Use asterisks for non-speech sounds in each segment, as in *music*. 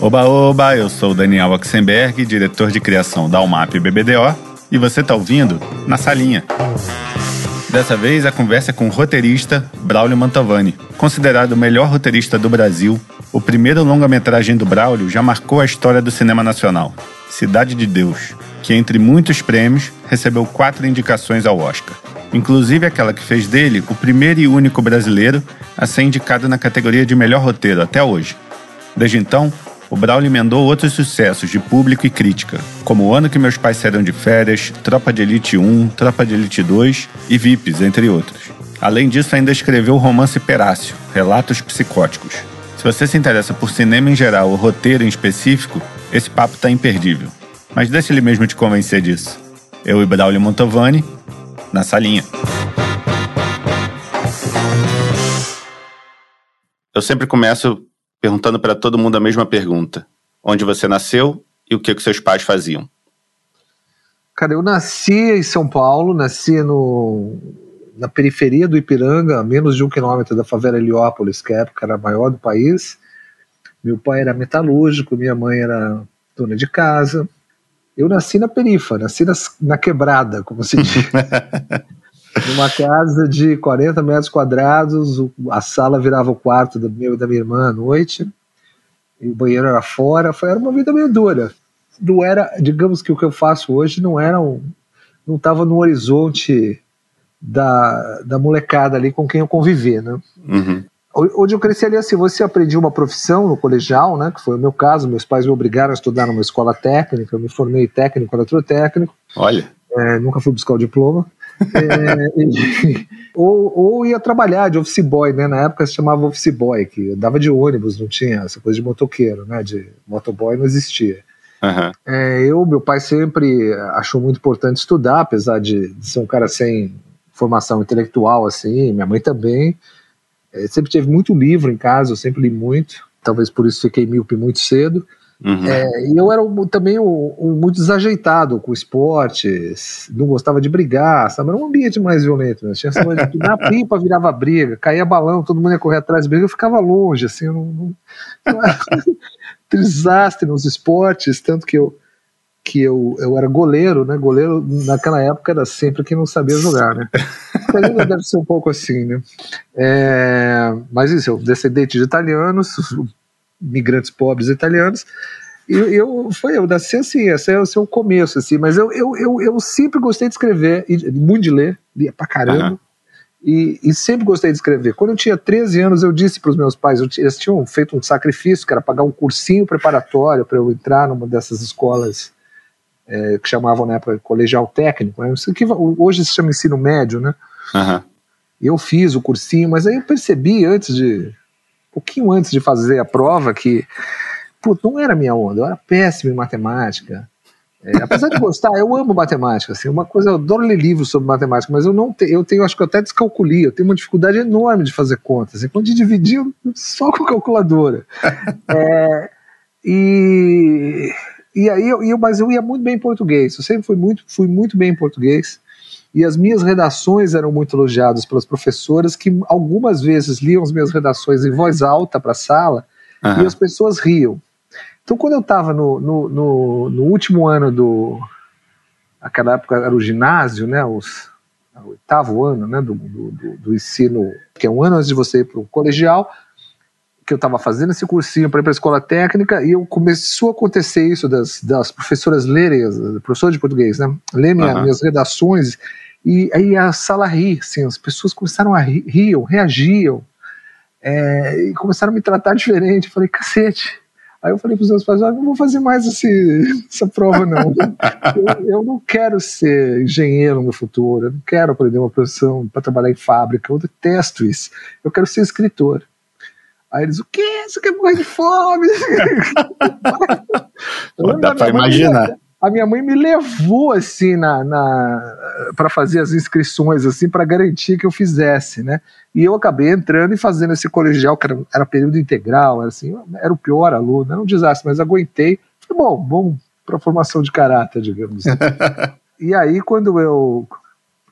Oba, oba, eu sou Daniel Oxenberg, diretor de criação da UMAP BBDO, e você está ouvindo Na Salinha. Dessa vez a conversa é com o roteirista Braulio Mantovani, considerado o melhor roteirista do Brasil. O primeiro longa-metragem do Braulio já marcou a história do cinema nacional, Cidade de Deus, que entre muitos prêmios recebeu quatro indicações ao Oscar, inclusive aquela que fez dele o primeiro e único brasileiro a ser indicado na categoria de melhor roteiro até hoje. Desde então, o Braulio emendou outros sucessos de público e crítica, como O Ano que Meus Pais Saíram de Férias, Tropa de Elite 1, Tropa de Elite 2 e VIPs, entre outros. Além disso, ainda escreveu o romance Perácio, Relatos Psicóticos. Se você se interessa por cinema em geral ou roteiro em específico, esse papo tá imperdível. Mas deixa ele mesmo te convencer disso. Eu e Braulio Montovani, na salinha. Eu sempre começo perguntando para todo mundo a mesma pergunta: onde você nasceu e o que, que seus pais faziam? Cara, eu nasci em São Paulo, nasci no, na periferia do Ipiranga, a menos de um quilômetro da favela Heliópolis, que a época era a maior do país. Meu pai era metalúrgico, minha mãe era dona de casa. Eu nasci na perifa, nasci na, na quebrada, como se diz. *laughs* Numa casa de 40 metros quadrados, a sala virava o quarto do meu e da minha irmã à noite, e o banheiro era fora. Foi, era uma vida meio dura. Não era, digamos que o que eu faço hoje não era um, não estava no horizonte da, da molecada ali com quem eu conviver, né? Uhum. Onde eu cresci ali assim, você aprendia uma profissão no colegial, né? Que foi o meu caso. Meus pais me obrigaram a estudar numa escola técnica. Eu me formei técnico, eletrotécnico. Olha. É, nunca fui buscar o diploma. É, *laughs* ou, ou ia trabalhar de office boy, né? Na época se chamava office boy, que dava de ônibus, não tinha essa coisa de motoqueiro, né? De motoboy não existia. Uhum. É, eu, meu pai sempre achou muito importante estudar, apesar de, de ser um cara sem formação intelectual, assim, minha mãe também. É, sempre teve muito livro em casa, eu sempre li muito, talvez por isso fiquei míope muito cedo. Uhum. É, e eu era também um, um, muito desajeitado com esportes, não gostava de brigar, sabe? Era um ambiente mais violento. Né? Tinha essa de na pipa virava briga, caía balão, todo mundo ia correr atrás briga, eu ficava longe, assim, eu não, não, desastre *laughs* nos esportes, tanto que eu que eu, eu era goleiro, né? Goleiro naquela época era sempre quem não sabia jogar, né? ainda deve ser um pouco assim, né? É, mas isso, eu descendente de italianos, migrantes pobres italianos, e eu, foi, eu nasci assim, esse é o seu começo, assim, mas eu, eu, eu, eu sempre gostei de escrever, e muito de ler, lia pra caramba, uhum. e, e, sempre gostei de escrever. Quando eu tinha 13 anos, eu disse para os meus pais, eu, eles tinham feito um sacrifício, que era pagar um cursinho preparatório para eu entrar numa dessas escolas é, que chamavam na época colegial técnico, né? que hoje se chama ensino médio, né? Uhum. Eu fiz o cursinho, mas aí eu percebi antes de, pouquinho antes de fazer a prova, que putz, não era minha onda, eu era péssimo em matemática. É, apesar de gostar, eu amo matemática, assim, uma coisa, eu adoro ler livros sobre matemática, mas eu não tenho, eu tenho, acho que eu até descalculei, eu tenho uma dificuldade enorme de fazer contas, enquanto de dividir só com calculadora. *laughs* é, e e aí, eu, mas eu ia muito bem em português. Eu sempre fui muito, fui muito bem em português. E as minhas redações eram muito elogiadas pelas professoras, que algumas vezes liam as minhas redações em voz alta para a sala uhum. e as pessoas riam. Então, quando eu estava no, no, no, no, último ano do. Aquela época era o ginásio, né? Os, o oitavo ano né, do, do, do, ensino, que é um ano antes de você ir para o colegial, que eu estava fazendo esse cursinho para ir para a escola técnica e eu começou a acontecer isso das, das professoras lerem, professor de português, né? Ler minha, uhum. minhas redações e aí a sala ri, assim, as pessoas começaram a rir, riam, reagiam é, e começaram a me tratar diferente. Eu falei, cacete. Aí eu falei para os meus pais, ah, não vou fazer mais esse, essa prova não. eu, eu, não quero ser engenheiro no futuro, eu não quero aprender uma profissão para trabalhar em fábrica, eu detesto isso. Eu quero ser escritor. Aí eles, o quê? Você quer morrer de fome? *laughs* dá pra imaginar. a minha mãe me levou assim na, na para fazer as inscrições assim para garantir que eu fizesse, né? E eu acabei entrando e fazendo esse colegial que era, era período integral, era assim, era o pior aluno, era um desastre, mas aguentei. Falei, bom, bom para formação de caráter, digamos. *laughs* e aí quando eu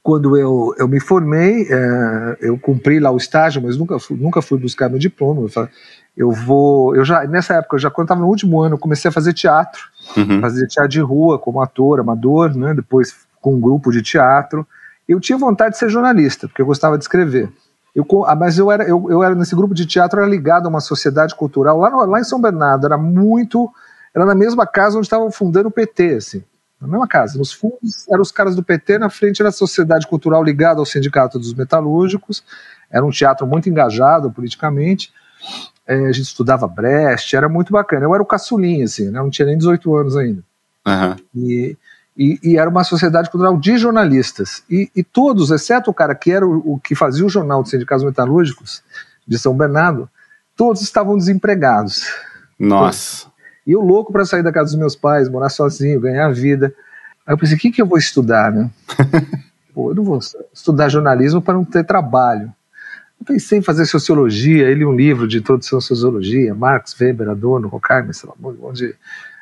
quando eu, eu me formei, é, eu cumpri lá o estágio, mas nunca fui, nunca fui buscar meu diploma. Eu, falei, eu vou, eu já nessa época, já quando estava no último ano, eu comecei a fazer teatro, uhum. fazer teatro de rua como ator, amador, né? Depois com um grupo de teatro. Eu tinha vontade de ser jornalista, porque eu gostava de escrever. Eu, ah, mas eu era, eu, eu era nesse grupo de teatro, era ligado a uma sociedade cultural lá, no, lá em São Bernardo. Era muito, era na mesma casa onde estavam fundando o PT, assim na mesma casa. Nos fundos eram os caras do PT, na frente era a Sociedade Cultural ligada ao Sindicato dos Metalúrgicos, era um teatro muito engajado politicamente. É, a gente estudava Brecht, era muito bacana. Eu era o caçulinha, assim, né? não tinha nem 18 anos ainda. Uhum. E, e, e, era uma sociedade cultural de jornalistas. E, e, todos, exceto o cara que era o, o que fazia o jornal dos sindicatos metalúrgicos de São Bernardo, todos estavam desempregados. Nossa. E eu louco para sair da casa dos meus pais, morar sozinho, ganhar vida. Aí eu pensei, o que, que eu vou estudar, né? *laughs* Pô, eu não vou estudar jornalismo para não ter trabalho. Eu pensei em fazer sociologia, ele um livro de introdução à sociologia, Marx, Weber, Adorno, Horkheimer, sei lá, um monte de,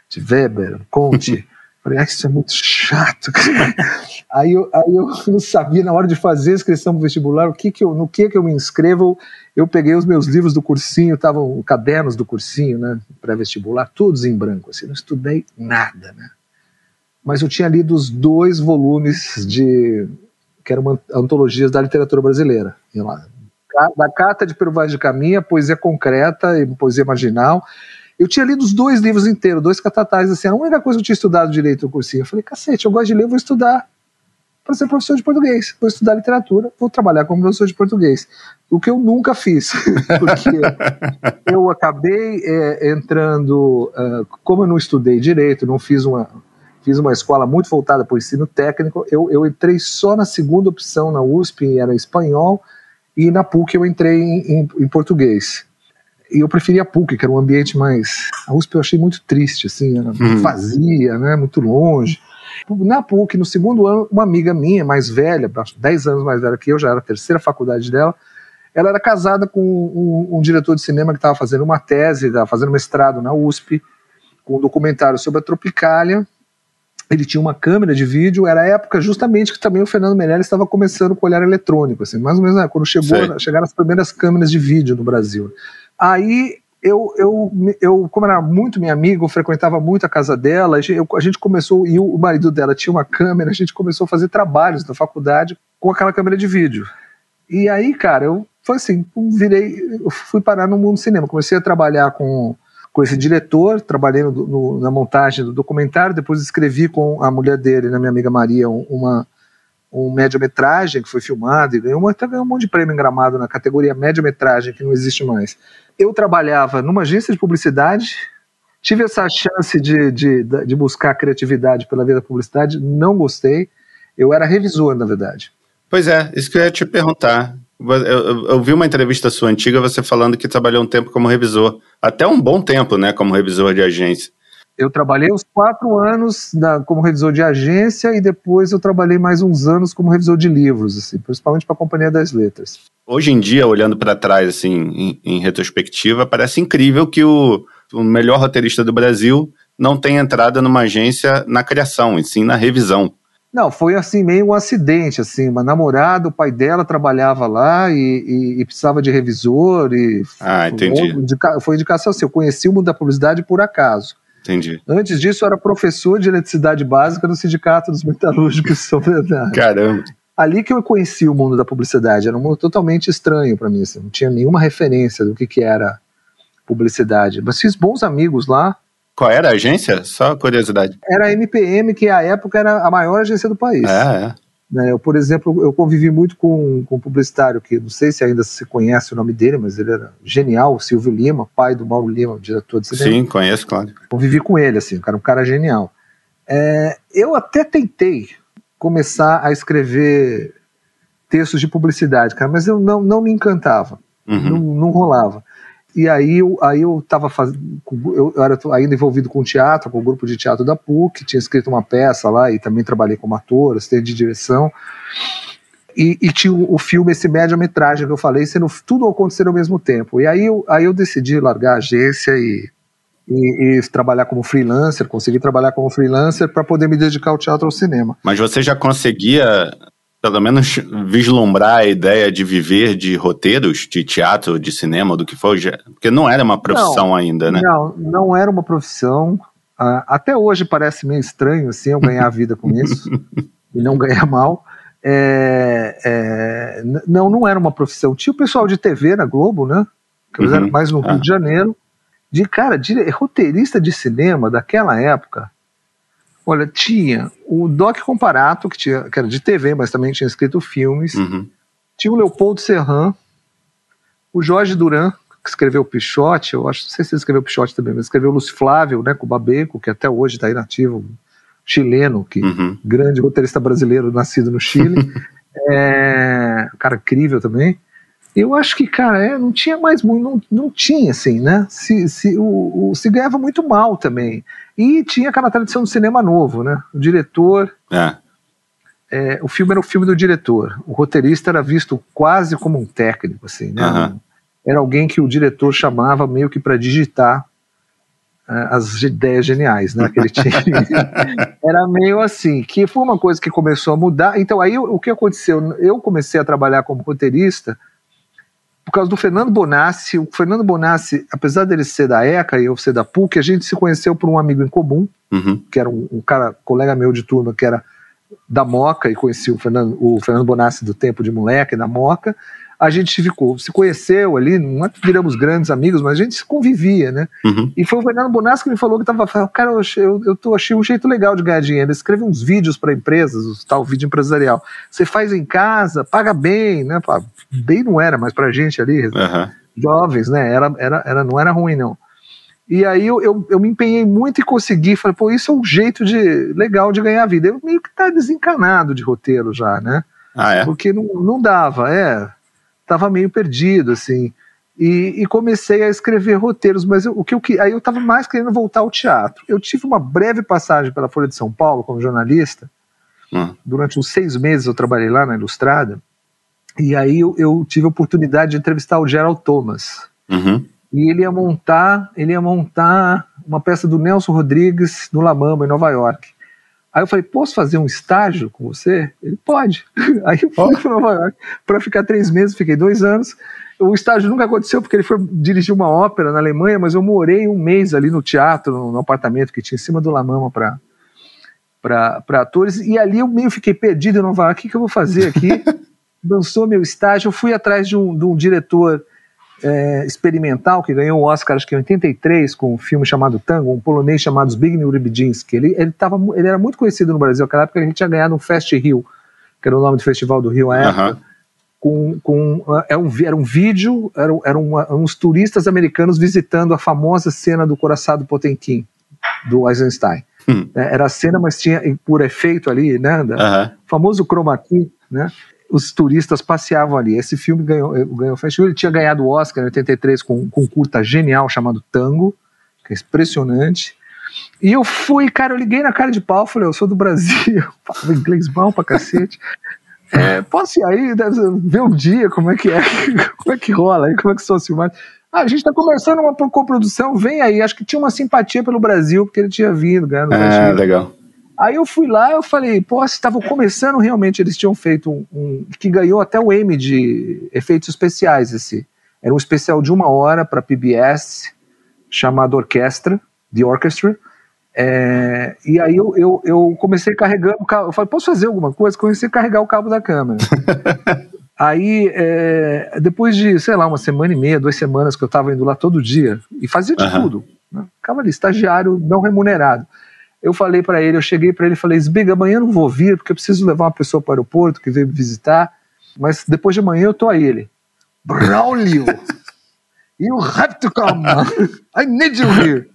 de Weber, Conte. *laughs* Falei, ah, isso é muito chato. *laughs* aí, eu, aí eu *laughs* não sabia, na hora de fazer a inscrição para vestibular, o que que eu, no que, que eu me inscrevo. Eu peguei os meus livros do cursinho, estavam cadernos do cursinho, né, pré-vestibular, todos em branco, assim, não estudei nada, né. Mas eu tinha lido os dois volumes de, que eram antologias da literatura brasileira, lá, da Carta de Vaz de Caminha, Poesia Concreta e Poesia Marginal, eu tinha lido os dois livros inteiros, dois catatais, assim, a única coisa que eu tinha estudado direito no cursinho. Eu falei, cacete, eu gosto de ler, vou estudar para ser professor de português. Vou estudar literatura, vou trabalhar como professor de português. O que eu nunca fiz, *laughs* porque eu acabei é, entrando, uh, como eu não estudei direito, não fiz uma, fiz uma escola muito voltada para o ensino técnico, eu, eu entrei só na segunda opção na USP, era espanhol, e na PUC eu entrei em, em, em português e eu preferia a PUC, que era um ambiente mais. A USP eu achei muito triste, assim, era uhum. vazia, né, muito longe. Na PUC, no segundo ano, uma amiga minha, mais velha, 10 anos mais velha que eu, já era a terceira faculdade dela, ela era casada com um, um diretor de cinema que estava fazendo uma tese, estava fazendo mestrado na USP, com um documentário sobre a Tropicália. Ele tinha uma câmera de vídeo, era a época justamente que também o Fernando Meirelles estava começando com o olhar eletrônico, assim, mais ou menos né, quando chegou, chegaram as primeiras câmeras de vídeo no Brasil. Aí eu, eu, eu, como era muito minha amiga, eu frequentava muito a casa dela, eu, a gente começou, e o marido dela tinha uma câmera, a gente começou a fazer trabalhos na faculdade com aquela câmera de vídeo. E aí, cara, eu foi assim, virei, eu fui parar no mundo do cinema, comecei a trabalhar com, com esse diretor, trabalhei no, no, na montagem do documentário, depois escrevi com a mulher dele, na minha amiga Maria, uma, um média-metragem que foi filmado e ganhou, até ganhou um monte de prêmio em Gramado na categoria média-metragem, que não existe mais. Eu trabalhava numa agência de publicidade, tive essa chance de, de, de buscar criatividade pela via da publicidade, não gostei. Eu era revisor, na verdade. Pois é, isso que eu ia te perguntar. Eu, eu, eu, vi uma entrevista sua antiga, você falando que trabalhou um tempo como revisor, até um bom tempo, né, como revisor de agência eu trabalhei uns quatro anos na, como revisor de agência e depois eu trabalhei mais uns anos como revisor de livros, assim, principalmente para a Companhia das Letras. Hoje em dia, olhando para trás, assim, em, em, retrospectiva, parece incrível que o, o melhor roteirista do Brasil não tenha entrado numa agência na criação, e sim na revisão. Não, foi assim, meio um acidente, assim, uma namorada, o pai dela trabalhava lá e, e, e precisava de revisor e... Ah, entendi. Foi, foi indicação assim, eu conheci o mundo da publicidade por acaso. Entendi. Antes disso, eu era professor de eletricidade básica no Sindicato dos Metalúrgicos de São Bernardo. Caramba. Ali que eu conheci o mundo da publicidade, era um mundo totalmente estranho para mim, assim, não tinha nenhuma referência do que, que era publicidade. Mas fiz bons amigos lá. Qual era a agência? Só curiosidade. Era a MPM, que à época era a maior agência do país. É, é. Né, eu, por exemplo, eu convivi muito com, com um publicitário que não sei se ainda se conhece o nome dele, mas ele era genial, Silvio Lima, pai do Mauro Lima, diretor de cinema. Sim, conheço, claro. Convivi com ele, assim, cara, um cara genial. É, eu até tentei começar a escrever textos de publicidade, cara, mas eu não, não me encantava, uhum. não, não rolava. E aí eu, aí eu estava fazendo. Eu, era ainda envolvido com teatro, com o grupo de teatro da PUC, tinha escrito uma peça lá e também trabalhei como ator, assistente de direção. E, e, tinha o, o filme, esse média-metragem que eu falei, sendo tudo acontecer ao mesmo tempo. E aí eu, aí eu decidi largar a agência e, e, e trabalhar como freelancer, consegui trabalhar como freelancer para poder me dedicar ao teatro ao cinema. Mas você já conseguia pelo menos vislumbrar a ideia de viver de roteiros de teatro, de cinema, do que for, porque não era uma profissão não, ainda, né? Não, não era uma profissão. Uh, até hoje parece meio estranho assim eu ganhar a vida com isso *laughs* e não ganhar mal. É, é, não, não era uma profissão. Tinha o pessoal de TV na Globo, né? Que uhum. era mais no Rio ah. de Janeiro. De cara, de, roteirista de cinema daquela época. Olha, tinha o Doc Comparato, que, tinha, que era de TV, mas também tinha escrito filmes. Uhum. Tinha o Leopoldo Serran, o Jorge Duran, que escreveu Pichote, eu acho, não sei se ele escreveu Pichote também, mas escreveu Lúcio Flávio, né, com o Babeco, que até hoje está inativo, chileno, que uhum. grande roteirista brasileiro nascido no Chile, *laughs* é, cara incrível também. Eu acho que, cara, é, não tinha mais muito, não, não tinha, assim, né? Se, se, o, o, se ganhava muito mal também. E tinha aquela tradição do cinema novo, né? O diretor. É. É, o filme era o filme do diretor. O roteirista era visto quase como um técnico, assim, né? Uhum. Era alguém que o diretor chamava meio que para digitar é, as ideias geniais, né, que ele *laughs* tinha. Era meio assim, que foi uma coisa que começou a mudar. Então aí o que aconteceu? Eu comecei a trabalhar como roteirista por causa do Fernando Bonassi. O Fernando Bonassi, apesar dele ser da ECA e eu ser da PUC, a gente se conheceu por um amigo em comum, uhum. que era um, um, cara, colega meu de turma, que era da Moca, e conheci o Fernando, o Fernando Bonassi do tempo de moleque, da Moca a gente ficou, se conheceu ali, não é que viramos grandes amigos, mas a gente se convivia, né? Uhum. E foi o Fernando Bonassi que me falou que tava cara, eu, eu, eu tô, achei um jeito legal de ganhar dinheiro. Ele escreve uns vídeos para empresas, o tal vídeo empresarial. Você faz em casa, paga bem, né? Bem não era, mas pra gente ali, uhum. jovens, né? Era, era, era, não era ruim, não. E aí eu, eu, eu, me empenhei muito e consegui. Falei, pô, isso é um jeito de legal de ganhar vida. Eu meio que tá desencanado de roteiro já, né? Ah, é? Porque não, não dava, é estava meio perdido, assim. E, e, comecei a escrever roteiros, mas eu, o que eu, aí eu estava mais querendo voltar ao teatro. Eu tive uma breve passagem pela Folha de São Paulo como jornalista. Hum. Durante uns seis meses eu trabalhei lá na Ilustrada. E aí eu, eu tive a oportunidade de entrevistar o Gerald Thomas. Uhum. E ele ia montar, ele ia montar uma peça do Nelson Rodrigues no La Mamba, em Nova York. Aí eu falei, posso fazer um estágio com você? Ele pode. *laughs* Aí eu fui para Nova York para ficar três meses, fiquei dois anos. O estágio nunca aconteceu porque ele foi dirigir uma ópera na Alemanha, mas eu morei um mês ali no teatro, no, no apartamento que tinha em cima do La Mama para para atores, e ali eu meio fiquei perdido em Nova York, o que, que eu vou fazer aqui? *laughs* Dançou meu estágio, eu fui atrás de um, de um diretor é, experimental que ganhou o Oscar acho que em 83 com um filme chamado Tango, um polonês chamado Zbigniew Rybczynski. Ele, ele, tava, ele era muito conhecido no Brasil naquela época, a gente tinha ganhado um Fest Rio, que era o nome do festival do Rio à época. Uhum. Com, com, era, um, era um vídeo, eram, eram uns turistas americanos visitando a famosa cena do Coraçado Potemkin, do Eisenstein. Hum. É, era a cena, mas tinha por efeito ali, né? Uhum. famoso chroma key, né? Os turistas passeavam ali. Esse filme ganhou, eh, ganhou festival. Ele tinha ganhado o Oscar em 83 com, com um curta genial chamado Tango, que é impressionante. E eu fui, cara, eu liguei na cara de pau, falei, eu sou do Brasil, *laughs* falo inglês mal pra cacete. É, posso ir aí, ver um dia como é que é, *laughs* como é que rola aí, como é que são as filmagens. Ah, a gente está conversando uma coprodução, vem aí. Acho que tinha uma simpatia pelo Brasil, porque ele tinha vindo, ganhando. É, legal. Aí eu fui lá, eu falei, pô, estavam começando realmente, eles tinham feito um, um, que ganhou até o Emmy de efeitos especiais esse. Era um especial de uma hora para PBS chamado Orquestra, The Orchestra. É, e aí eu, eu, eu, comecei carregando o cabo. Eu falei, posso fazer alguma coisa? Comecei a carregar o cabo da câmera. *laughs* aí, é, depois de, sei lá, uma semana e meia, duas semanas que eu estava indo lá todo dia, e fazia de uhum. tudo. Né? Ficava ali, estagiário não remunerado eu falei para ele, eu cheguei para ele e falei, Zbiga, amanhã eu não vou vir porque eu preciso levar uma pessoa para o aeroporto que veio me visitar, mas depois de amanhã eu tô aí. Ele, Braulio, *laughs* you have to come, *laughs* I need you here.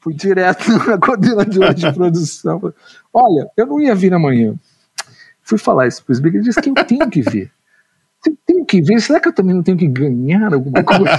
Fui direto *laughs* na coordenadora de produção. Olha, eu não ia vir amanhã. Fui falar isso para o Zbiga, ele disse que eu tenho que vir. Tenho que vir, será que eu também não tenho que ganhar alguma coisa?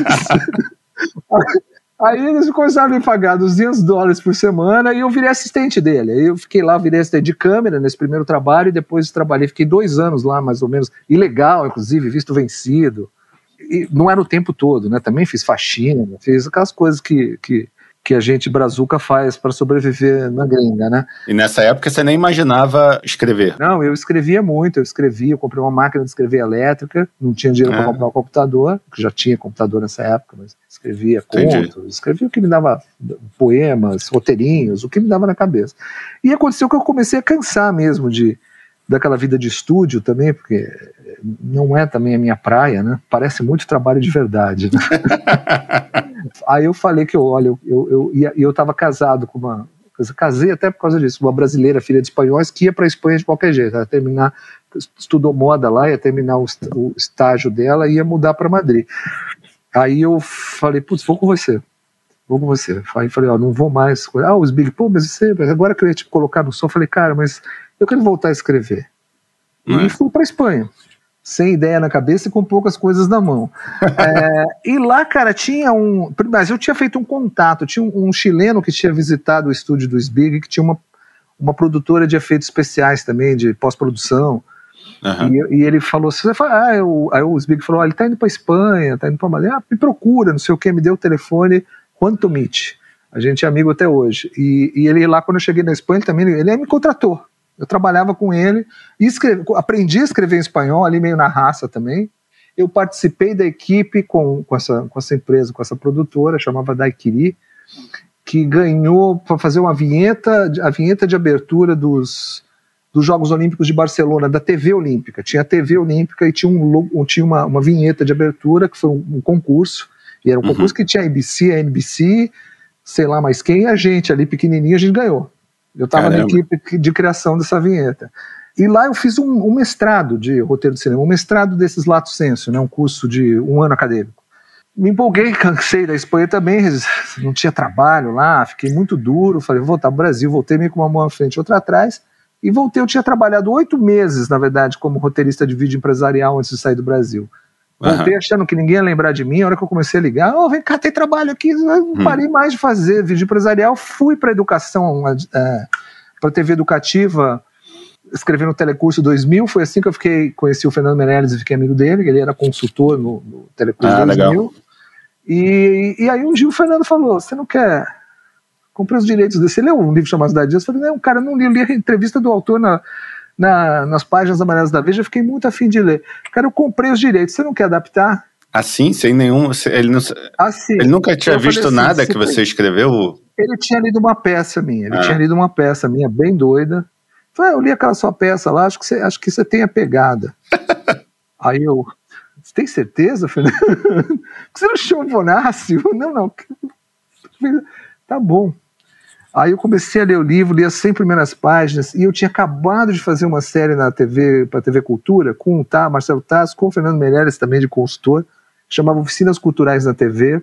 Aí eles começaram a me pagar 200 dólares por semana e eu virei assistente dele. Aí eu fiquei lá, virei assistente de câmera nesse primeiro trabalho e depois trabalhei, fiquei dois anos lá, mais ou menos, ilegal, inclusive, visto vencido. E não era o tempo todo, né? Também fiz faxina, fiz aquelas coisas que, que, que a gente brazuca faz para sobreviver na gringa, né? E nessa época você nem imaginava escrever? Não, eu escrevia muito, eu escrevia, eu comprei uma máquina de escrever elétrica, não tinha dinheiro para é. comprar um computador, que já tinha computador nessa época, mas escrevia contos, escrevia o que me dava poemas, roteirinhos, o que me dava na cabeça. E aconteceu que eu comecei a cansar mesmo de daquela vida de estúdio também, porque não é também a minha praia, né? Parece muito trabalho de verdade. Né? *laughs* Aí eu falei que, eu, olha, eu, eu, eu, eu tava casado com uma. Casei até por causa disso, uma brasileira, filha de espanhóis, que ia para a Espanha de qualquer jeito. Ia terminar, estudou moda lá, ia terminar o, o estágio dela e ia mudar para Madrid. Aí eu falei, putz, vou com você. Vou com você. Aí falei, ó, não vou mais. Ah, os Big, pô, mas você, agora que eu ia te colocar no som, falei, cara, mas eu quero voltar a escrever. E é? fui para Espanha sem ideia na cabeça e com poucas coisas na mão. *laughs* é, e lá, cara, tinha um. Mas eu tinha feito um contato, tinha um, um chileno que tinha visitado o estúdio do Sbig, que tinha uma, uma produtora de efeitos especiais também, de pós-produção. Uhum. E, e, ele falou assim: ah, eu, aí o Sbig falou: ah, ele tá indo pra Espanha, tá indo pra Malha, ah, me procura, não sei o que, me deu o telefone, quanto meet. A gente é amigo até hoje. E, e ele lá, quando eu cheguei na Espanha, ele também ele me contratou. Eu trabalhava com ele escrevi, aprendi a escrever em espanhol, ali meio na raça também. Eu participei da equipe com, com, essa, com essa empresa, com essa produtora, chamava Daiquiri, que ganhou para fazer uma vinheta, a vinheta de abertura dos, dos Jogos Olímpicos de Barcelona, da TV Olímpica. Tinha a TV Olímpica e tinha, um, tinha uma, uma vinheta de abertura, que foi um, um concurso, e era um uhum. concurso que tinha a ABC, a NBC, sei lá mais quem, e a gente ali pequenininho, a gente ganhou. Eu estava na equipe de criação dessa vinheta. E lá eu fiz um, um, mestrado de roteiro de cinema, um mestrado desses lato senso, né, um curso de um ano acadêmico. Me empolguei, *laughs* cansei da Espanha também, *laughs* não tinha trabalho lá, fiquei muito duro, falei, vou voltar para o Brasil, voltei meio com uma mão à frente e outra atrás, e voltei, eu tinha trabalhado oito meses, na verdade, como roteirista de vídeo empresarial antes de sair do Brasil. Voltei uhum. achando que ninguém ia lembrar de mim. A hora que eu comecei a ligar, oh, vem cá, tem trabalho aqui. Eu não hum. parei mais de fazer vídeo empresarial. Fui para educação, é, para TV educativa, escrevendo no Telecurso 2000. Foi assim que eu fiquei, conheci o Fernando Meirelles e fiquei amigo dele. Ele era consultor no, no Telecurso ah, 2000. E, e aí um dia o Fernando falou: Você não quer. Comprei os direitos desse. Você leu um livro chamado Cidade Dias? Eu falei: Não, cara, não li. Eu li a entrevista do autor na na, nas páginas amarelas da Veja, eu fiquei muito afim de ler. Cara, eu comprei os direitos, você não quer adaptar? Assim, sem nenhum. Ele, não, assim, ele nunca tinha visto assim, nada que você escreveu? Ele tinha lido uma peça minha, ele ah. tinha lido uma peça minha bem doida. Falei, ah, eu li aquela sua peça lá, acho que você, acho que você tem a pegada. *laughs* Aí eu, você tem certeza, Fernando? *laughs* você não chama Bonassi? *laughs* Não, não. Tá bom. Aí eu comecei a ler o livro, li as 100 primeiras páginas, e eu tinha acabado de fazer uma série na TV, para a TV Cultura, com o tá, Marcelo Taz, com o Fernando Meirelles também de consultor, chamava Oficinas Culturais na TV.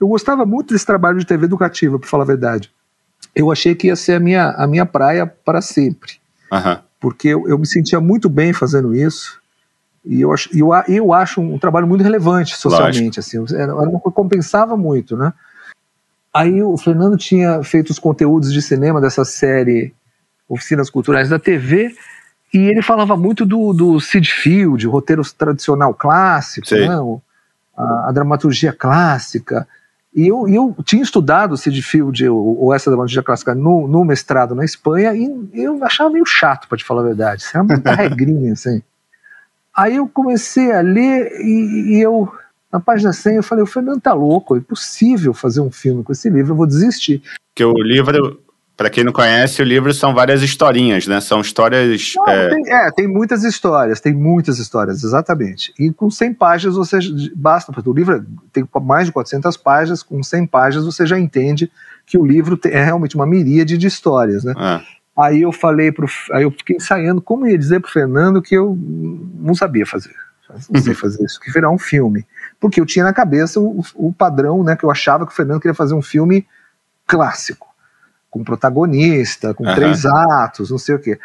Eu gostava muito desse trabalho de TV educativa, para falar a verdade. Eu achei que ia ser a minha, a minha praia para sempre. Uhum. Porque eu, eu me sentia muito bem fazendo isso. E eu acho, eu, eu acho um trabalho muito relevante socialmente. Assim, era, era uma, compensava muito, né? Aí o Fernando tinha feito os conteúdos de cinema dessa série Oficinas Culturais da TV, e ele falava muito do, do Sid Field, o roteiro tradicional clássico, né, a, a, dramaturgia clássica. E eu, eu tinha estudado o Sid Field, ou, ou essa dramaturgia clássica, no, no, mestrado na Espanha, e eu achava meio chato, para te falar a verdade. Isso era muita *laughs* regrinha, assim. Aí eu comecei a ler e, e eu na página 100 eu falei, o Fernando tá louco, é impossível fazer um filme com esse livro, eu vou desistir. Que o livro, para quem não conhece, o livro são várias historinhas, né? São histórias... Não, é... Tem, é... tem, muitas histórias, tem muitas histórias, exatamente. E com 100 páginas você basta, porque o livro tem mais de 400 páginas, com 100 páginas você já entende que o livro é realmente uma miríade de histórias, né? É. Aí eu falei pro, aí eu fiquei ensaiando como ia dizer pro Fernando que eu não sabia fazer. Não sei *laughs* fazer isso, que virar um filme porque eu tinha na cabeça o, o padrão, né, que eu achava que o Fernando queria fazer um filme clássico, com protagonista, com uhum. três atos, não sei o quê.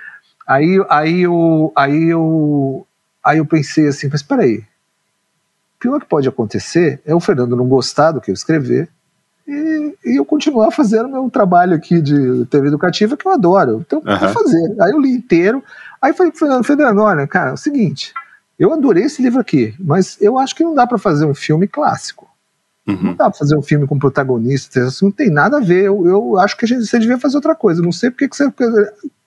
Aí, aí, eu, aí, eu, aí eu pensei assim, mas peraí, o pior que pode acontecer é o Fernando não gostar do que eu escrever e, e eu continuar fazendo meu trabalho aqui de TV educativa que eu adoro. Então, uhum. vou fazer. Aí eu li inteiro, aí falei pro Fernando, Fernando, olha, cara, é o seguinte, eu adorei esse livro aqui, mas eu acho que não dá para fazer um filme clássico. Uhum. Não dá pra fazer um filme com protagonista, isso não tem nada a ver. Eu, eu acho que a gente, você devia fazer outra coisa. Não sei porque que você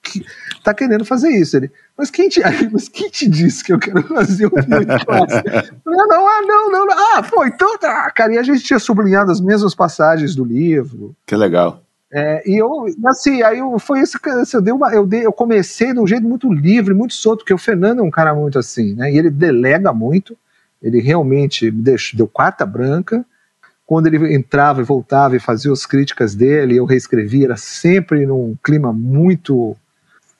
que tá querendo fazer isso. Ele, mas quem te, *laughs* mas quem te disse que eu quero fazer um filme *laughs* classe? não, não, ah, não, não, não. Ah, pô, então tá, cara. E a gente tinha sublinhado as mesmas passagens do livro. Que legal. É, e eu, assim, aí eu, foi isso que assim, eu, dei uma, eu, dei, eu comecei de um jeito muito livre, muito solto, porque o Fernando é um cara muito assim, né? E ele delega muito, ele realmente me deixou, deu quarta branca. Quando ele entrava e voltava e fazia as críticas dele, eu reescrevia, era sempre num clima muito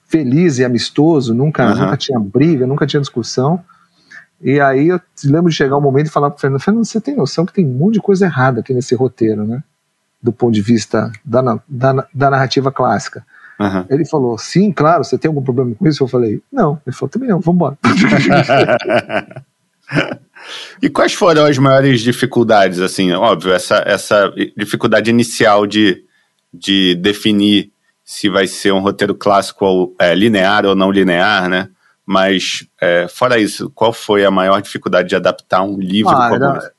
feliz e amistoso, nunca, uhum. nunca tinha briga, nunca tinha discussão. E aí eu lembro de chegar um momento e falar pro Fernando, Fernando, você tem noção que tem um monte de coisa errada aqui nesse roteiro, né? Do ponto de vista da, da, da narrativa clássica. Uhum. Ele falou, sim, claro, você tem algum problema com isso? Eu falei, não. Ele falou, também não, vamos embora. *laughs* e quais foram as maiores dificuldades, assim, óbvio, essa, essa dificuldade inicial de, de definir se vai ser um roteiro clássico ou é, linear ou não linear, né? Mas, é, fora isso, qual foi a maior dificuldade de adaptar um livro ah, era,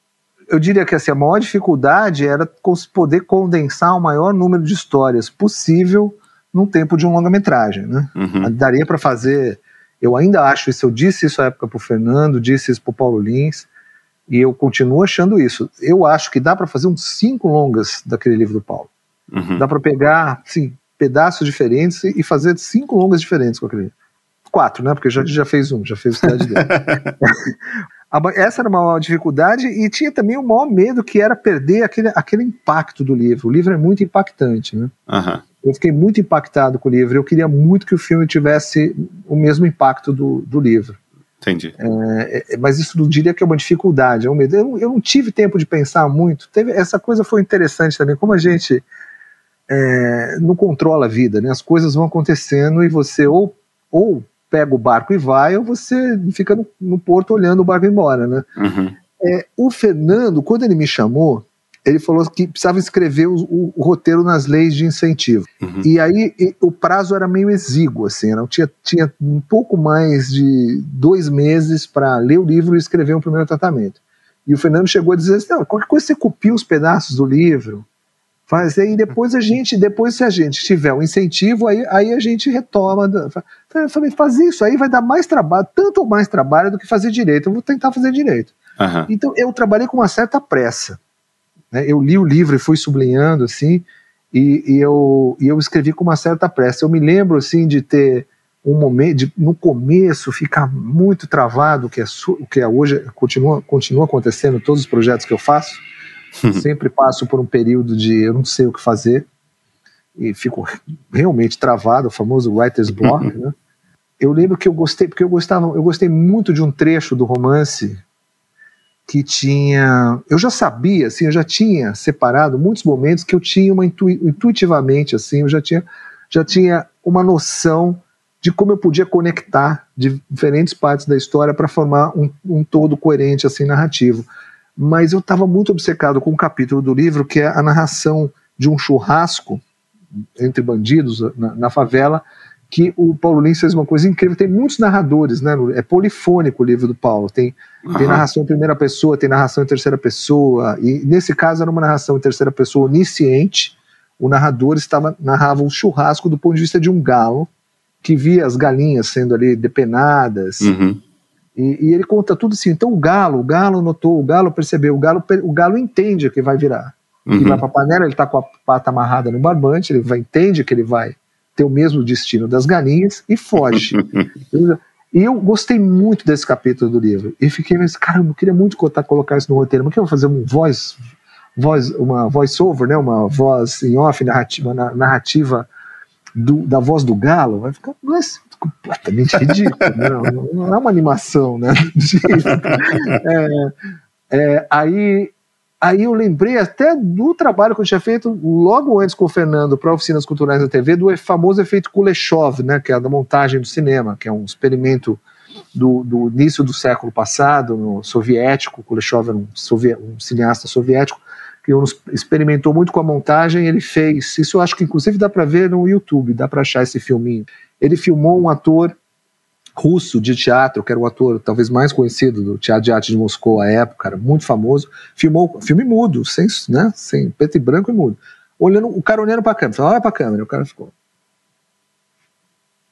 Eu diria que assim, a maior dificuldade era poder condensar o maior número de histórias possível num tempo de um longa-metragem, né? Uhum. Daria para fazer... Eu ainda acho isso, eu disse isso à época para o Fernando, disse isso para o Paulo Lins, e eu continuo achando isso. Eu acho que dá para fazer uns cinco longas daquele livro do Paulo. Uhum. Dá para pegar, sim, pedaços diferentes e fazer cinco longas diferentes com aquele. Quatro, né? Porque já, já fez um, já fez o cidade dele. *laughs* Essa era uma maior dificuldade e tinha também o maior medo que era perder aquele, aquele impacto do livro. O livro é muito impactante, né? Uhum. Eu fiquei muito impactado com o livro. Eu queria muito que o filme tivesse o mesmo impacto do, do livro. Entendi. É, é mas isso não diria que é uma dificuldade, é um medo. Eu, eu não tive tempo de pensar muito. Teve, essa coisa foi interessante também, como a gente é, não controla a vida, né? As coisas vão acontecendo e você ou, ou pega o barco e vai, ou você fica no, no porto olhando o barco embora, né? Uhum. É, o Fernando, quando ele me chamou, ele falou que precisava escrever o, o, o roteiro nas leis de incentivo. Uhum. E aí e, o prazo era meio exíguo, assim, não tinha, tinha um pouco mais de dois meses para ler o livro e escrever um primeiro tratamento. E o Fernando chegou a dizer assim: não, qualquer coisa você copia os pedaços do livro, Faz, e depois a gente, depois se a gente tiver um incentivo, aí, aí a gente retoma. Eu falei, fazer isso aí vai dar mais trabalho, tanto ou mais trabalho do que fazer direito. Eu vou tentar fazer direito. Uhum. Então eu trabalhei com uma certa pressa. Né? Eu li o livro e fui sublinhando assim, e, e, eu, e eu escrevi com uma certa pressa. Eu me lembro assim de ter um momento, de, no começo, ficar muito travado, que é, que é hoje continua, continua acontecendo em todos os projetos que eu faço *laughs* Sempre passo por um período de eu não sei o que fazer e fico realmente travado, o famoso writer's block, *laughs* né? Eu lembro que eu gostei, porque eu gostava, eu gostei muito de um trecho do romance que tinha, eu já sabia, assim, eu já tinha separado muitos momentos que eu tinha uma intu, intuitivamente, assim, eu já tinha, já tinha uma noção de como eu podia conectar diferentes partes da história para formar um, um todo coerente, assim, narrativo mas eu estava muito obcecado com um capítulo do livro que é a narração de um churrasco entre bandidos na, na favela, que o Paulo Lins fez uma coisa incrível. Tem muitos narradores, né? É polifônico o livro do Paulo. Tem, uhum. tem narração em primeira pessoa, tem narração em terceira pessoa. E nesse caso era uma narração em terceira pessoa onisciente. O narrador estava narrava um churrasco do ponto de vista de um galo que via as galinhas sendo ali depenadas. Uhum. E, e, ele conta tudo assim. Então o galo, o galo notou, o galo percebeu, o galo, o galo entende que vai virar. Uhum. Ele vai para a panela, ele está com a pata amarrada no barbante, ele vai, entende que ele vai ter o mesmo destino das galinhas e foge. *laughs* e eu gostei muito desse capítulo do livro. E fiquei, mas caramba, eu queria muito colocar, colocar isso no roteiro. Mas que eu vou fazer um voice, voice uma voice over, né? Uma voz em off narrativa, narrativa do, da voz do galo? Vai ficar, mas completamente ridículo. Né? não, não, é uma animação, né? *laughs* é, é, aí, aí eu lembrei até do trabalho que eu tinha feito logo antes com o Fernando para Oficinas Culturais da TV, do famoso efeito Kuleshov, né? Que é a da montagem do cinema, que é um experimento do, do início do século passado, no soviético. Kuleshov era um, um cineasta soviético que experimentou muito com a montagem, ele fez, isso eu acho que inclusive dá para ver no YouTube, dá para achar esse filminho ele filmou um ator russo de teatro, que era o ator talvez mais conhecido do Teatro de Arte de Moscou à época, era muito famoso, filmou filme mudo, sem, né, sem preto e branco e mudo. Olhando, o cara olhando para a câmera, falou, olha para a câmera, o cara ficou.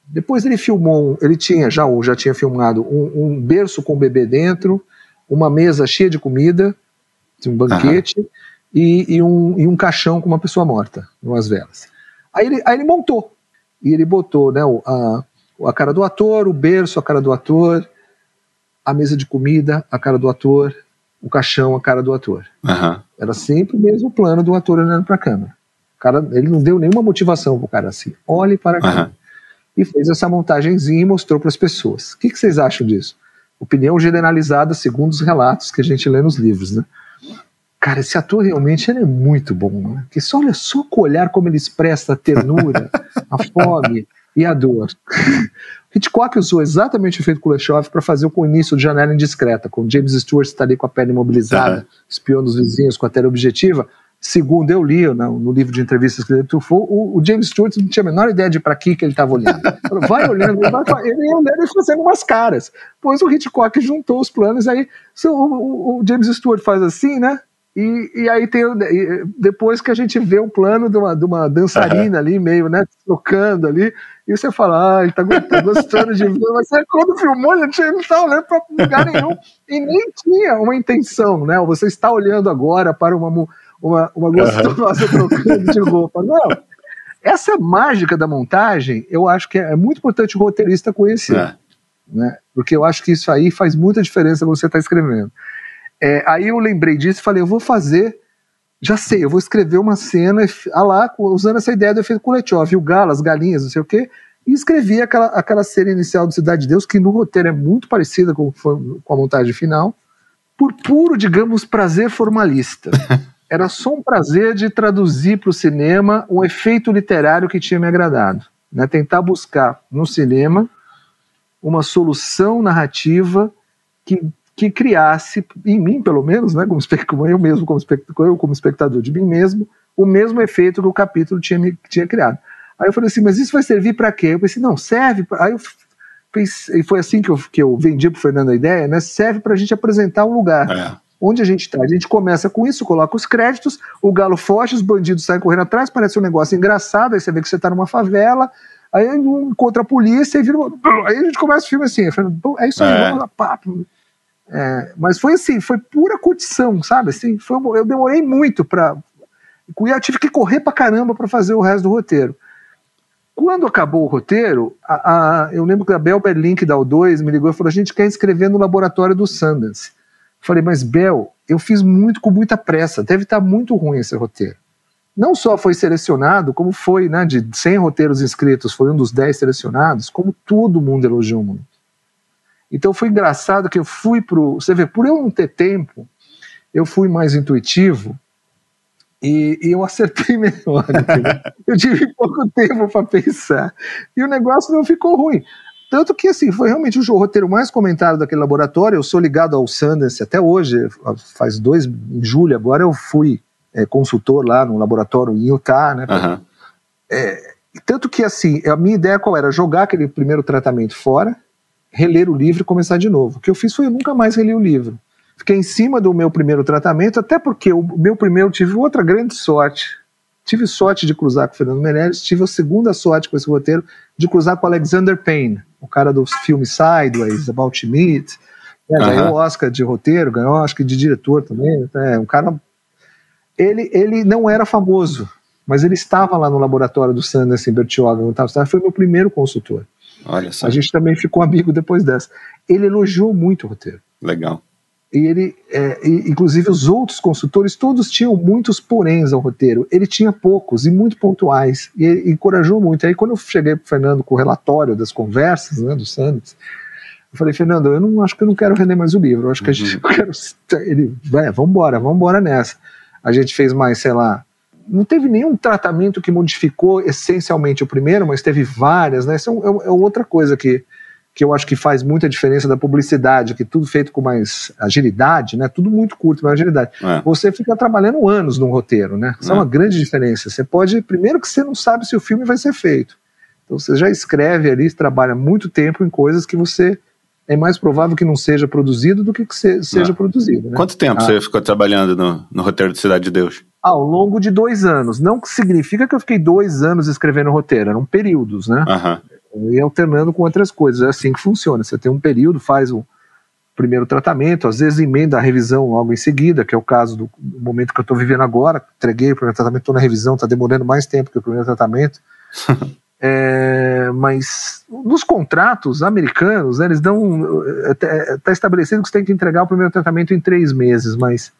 Depois ele filmou, ele tinha já ou já tinha filmado um, um, berço com o bebê dentro, uma mesa cheia de comida, um banquete, uhum. E, e, um, e um caixão com uma pessoa morta, umas velas. Aí ele, aí ele montou, e ele botou né, a, a cara do ator, o berço, a cara do ator, a mesa de comida, a cara do ator, o caixão, a cara do ator. Uhum. Era sempre o mesmo plano do ator olhando para a câmera. Cara, ele não deu nenhuma motivação pro cara assim. Olhe para a câmera. Uhum. E fez essa montagenzinha e mostrou para as pessoas. O que, que, vocês acham disso? Opinião generalizada segundo os relatos que a gente lê nos livros, né? Cara, esse ator realmente ele é muito bom, né? Porque só olha só com o olhar como ele expressa a ternura, a *laughs* fome, e a dor. *laughs* Hitchcock usou exatamente o efeito Kuleshov para fazer o início de Janela Indiscreta, com James Stewart está ali com a pele imobilizada, uhum. espiando os vizinhos com a tela objetiva. Segundo eu li no, no livro de entrevistas que ele Truffaut, o, o, James Stewart não tinha a menor ideia de para que, ele estava olhando. Vai olhando, vai, ele ia olhando e fazendo umas caras. Pois o Hitchcock juntou os planos, aí o, o, o James Stewart faz assim, né? E, e aí tem depois que a gente vê o plano de uma, de uma dançarina ali, meio, né, trocando ali, e você fala, ah, tá, tá gostando de ver, mas aí, quando filmou, gente não tá olhando para lugar nenhum, e nem tinha uma intenção, né? Você está olhando agora para uma, uma, uma gostosa uhum. trocando de roupa. Não. Essa mágica da montagem, eu acho que é, é muito importante o roteirista conhecer. É. Né? Porque eu acho que isso aí faz muita diferença quando você está escrevendo. É, aí eu lembrei disso e falei, eu vou fazer, já sei, eu vou escrever uma cena ah lá, usando essa ideia do efeito Kuleshov, o galo, as galinhas, não sei o quê, e escrevi aquela, aquela cena inicial do Cidade de Deus, que no roteiro é muito parecida com, com a montagem final, por puro, digamos, prazer formalista. *laughs* Era só um prazer de traduzir para o cinema um efeito literário que tinha me agradado. Né? Tentar buscar no cinema uma solução narrativa que que criasse em mim, pelo menos, né, como eu mesmo como espectador, eu como espectador de mim mesmo, o mesmo efeito que o capítulo tinha, tinha criado. Aí eu falei assim, mas isso vai servir para quê? Eu pensei, não, serve. Pra... Aí eu pensei, e foi assim que eu, que eu vendi para Fernando a ideia, né? Serve para a gente apresentar um lugar. É. Onde a gente está? A gente começa com isso, coloca os créditos, o galo foge, os bandidos saem correndo atrás, parece um negócio engraçado, aí você vê que você está numa favela, aí encontra a polícia e vira. Aí a gente começa o filme assim, é isso aí, é. vamos lá, papo. É, mas foi assim, foi pura curtição, sabe? Assim, foi, eu demorei muito para. Eu tive que correr pra caramba para fazer o resto do roteiro. Quando acabou o roteiro, a, a, eu lembro que a Bel Berlink da O2 me ligou e falou: a gente quer inscrever no laboratório do Sundance. falei, mas Bel, eu fiz muito com muita pressa, deve estar tá muito ruim esse roteiro. Não só foi selecionado, como foi, né, de 100 roteiros inscritos, foi um dos 10 selecionados, como todo mundo elogiou muito. Então foi engraçado que eu fui pro. Você vê, por eu não ter tempo, eu fui mais intuitivo e, e eu acertei *laughs* melhor. eu tive pouco tempo para pensar. E o negócio não ficou ruim. Tanto que, assim, foi realmente o roteiro mais comentado daquele laboratório. Eu sou ligado ao Sundance até hoje, faz dois, em julho agora eu fui é, consultor lá no laboratório em Utah, né? Uhum. É, tanto que, assim, a minha ideia qual era? Jogar aquele primeiro tratamento fora, reler o livro e começar de novo. O que eu fiz foi eu nunca mais reli o livro. Fiquei em cima do meu primeiro tratamento, até porque o meu primeiro tive outra grande sorte. Tive sorte de cruzar com o Fernando Meirelles, tive a segunda sorte com esse roteiro de cruzar com o Alexander Payne, o cara do filme Sideways, About Meat, é, uhum. ganhou Oscar de roteiro, ganhou Oscar de diretor também. É um cara. Ele, ele não era famoso, mas ele estava lá no laboratório do Sanders em Bertioga, foi meu primeiro consultor. Olha só. A gente também ficou amigo depois dessa. Ele elogiou muito o roteiro. Legal. E ele, é, e, inclusive os outros consultores, todos tinham muitos poréns ao roteiro. Ele tinha poucos e muito pontuais. E, e encorajou muito. Aí quando eu cheguei para Fernando com o relatório das conversas né, do Santos, eu falei, Fernando, eu não acho que eu não quero render mais o livro. Eu acho que a gente uhum. *laughs* quero. Ele, vai, vamos embora, vamos embora nessa. A gente fez mais, sei lá, não teve nenhum tratamento que modificou essencialmente o primeiro, mas teve várias, né? Isso é, é, é, outra coisa que, que eu acho que faz muita diferença da publicidade, que tudo feito com mais agilidade, né? Tudo muito curto, mais agilidade. É. Você fica trabalhando anos num roteiro, né? Isso é. é uma grande diferença. Você pode, primeiro que você não sabe se o filme vai ser feito. Então você já escreve ali, trabalha muito tempo em coisas que você é mais provável que não seja produzido do que que se, seja ah. produzido. Né? Quanto tempo ah. você ficou trabalhando no, no roteiro de Cidade de Deus? Ao longo de dois anos. Não significa que eu fiquei dois anos escrevendo roteiro, eram períodos, né? Uhum. E alternando com outras coisas. É assim que funciona. Você tem um período, faz o primeiro tratamento, às vezes emenda a revisão logo em seguida, que é o caso do, do momento que eu estou vivendo agora. Entreguei o primeiro tratamento, estou na revisão, está demorando mais tempo que o primeiro tratamento. *laughs* É, mas nos contratos americanos, né, eles dão. Está é, é, estabelecido que você tem que entregar o primeiro tratamento em três meses, mas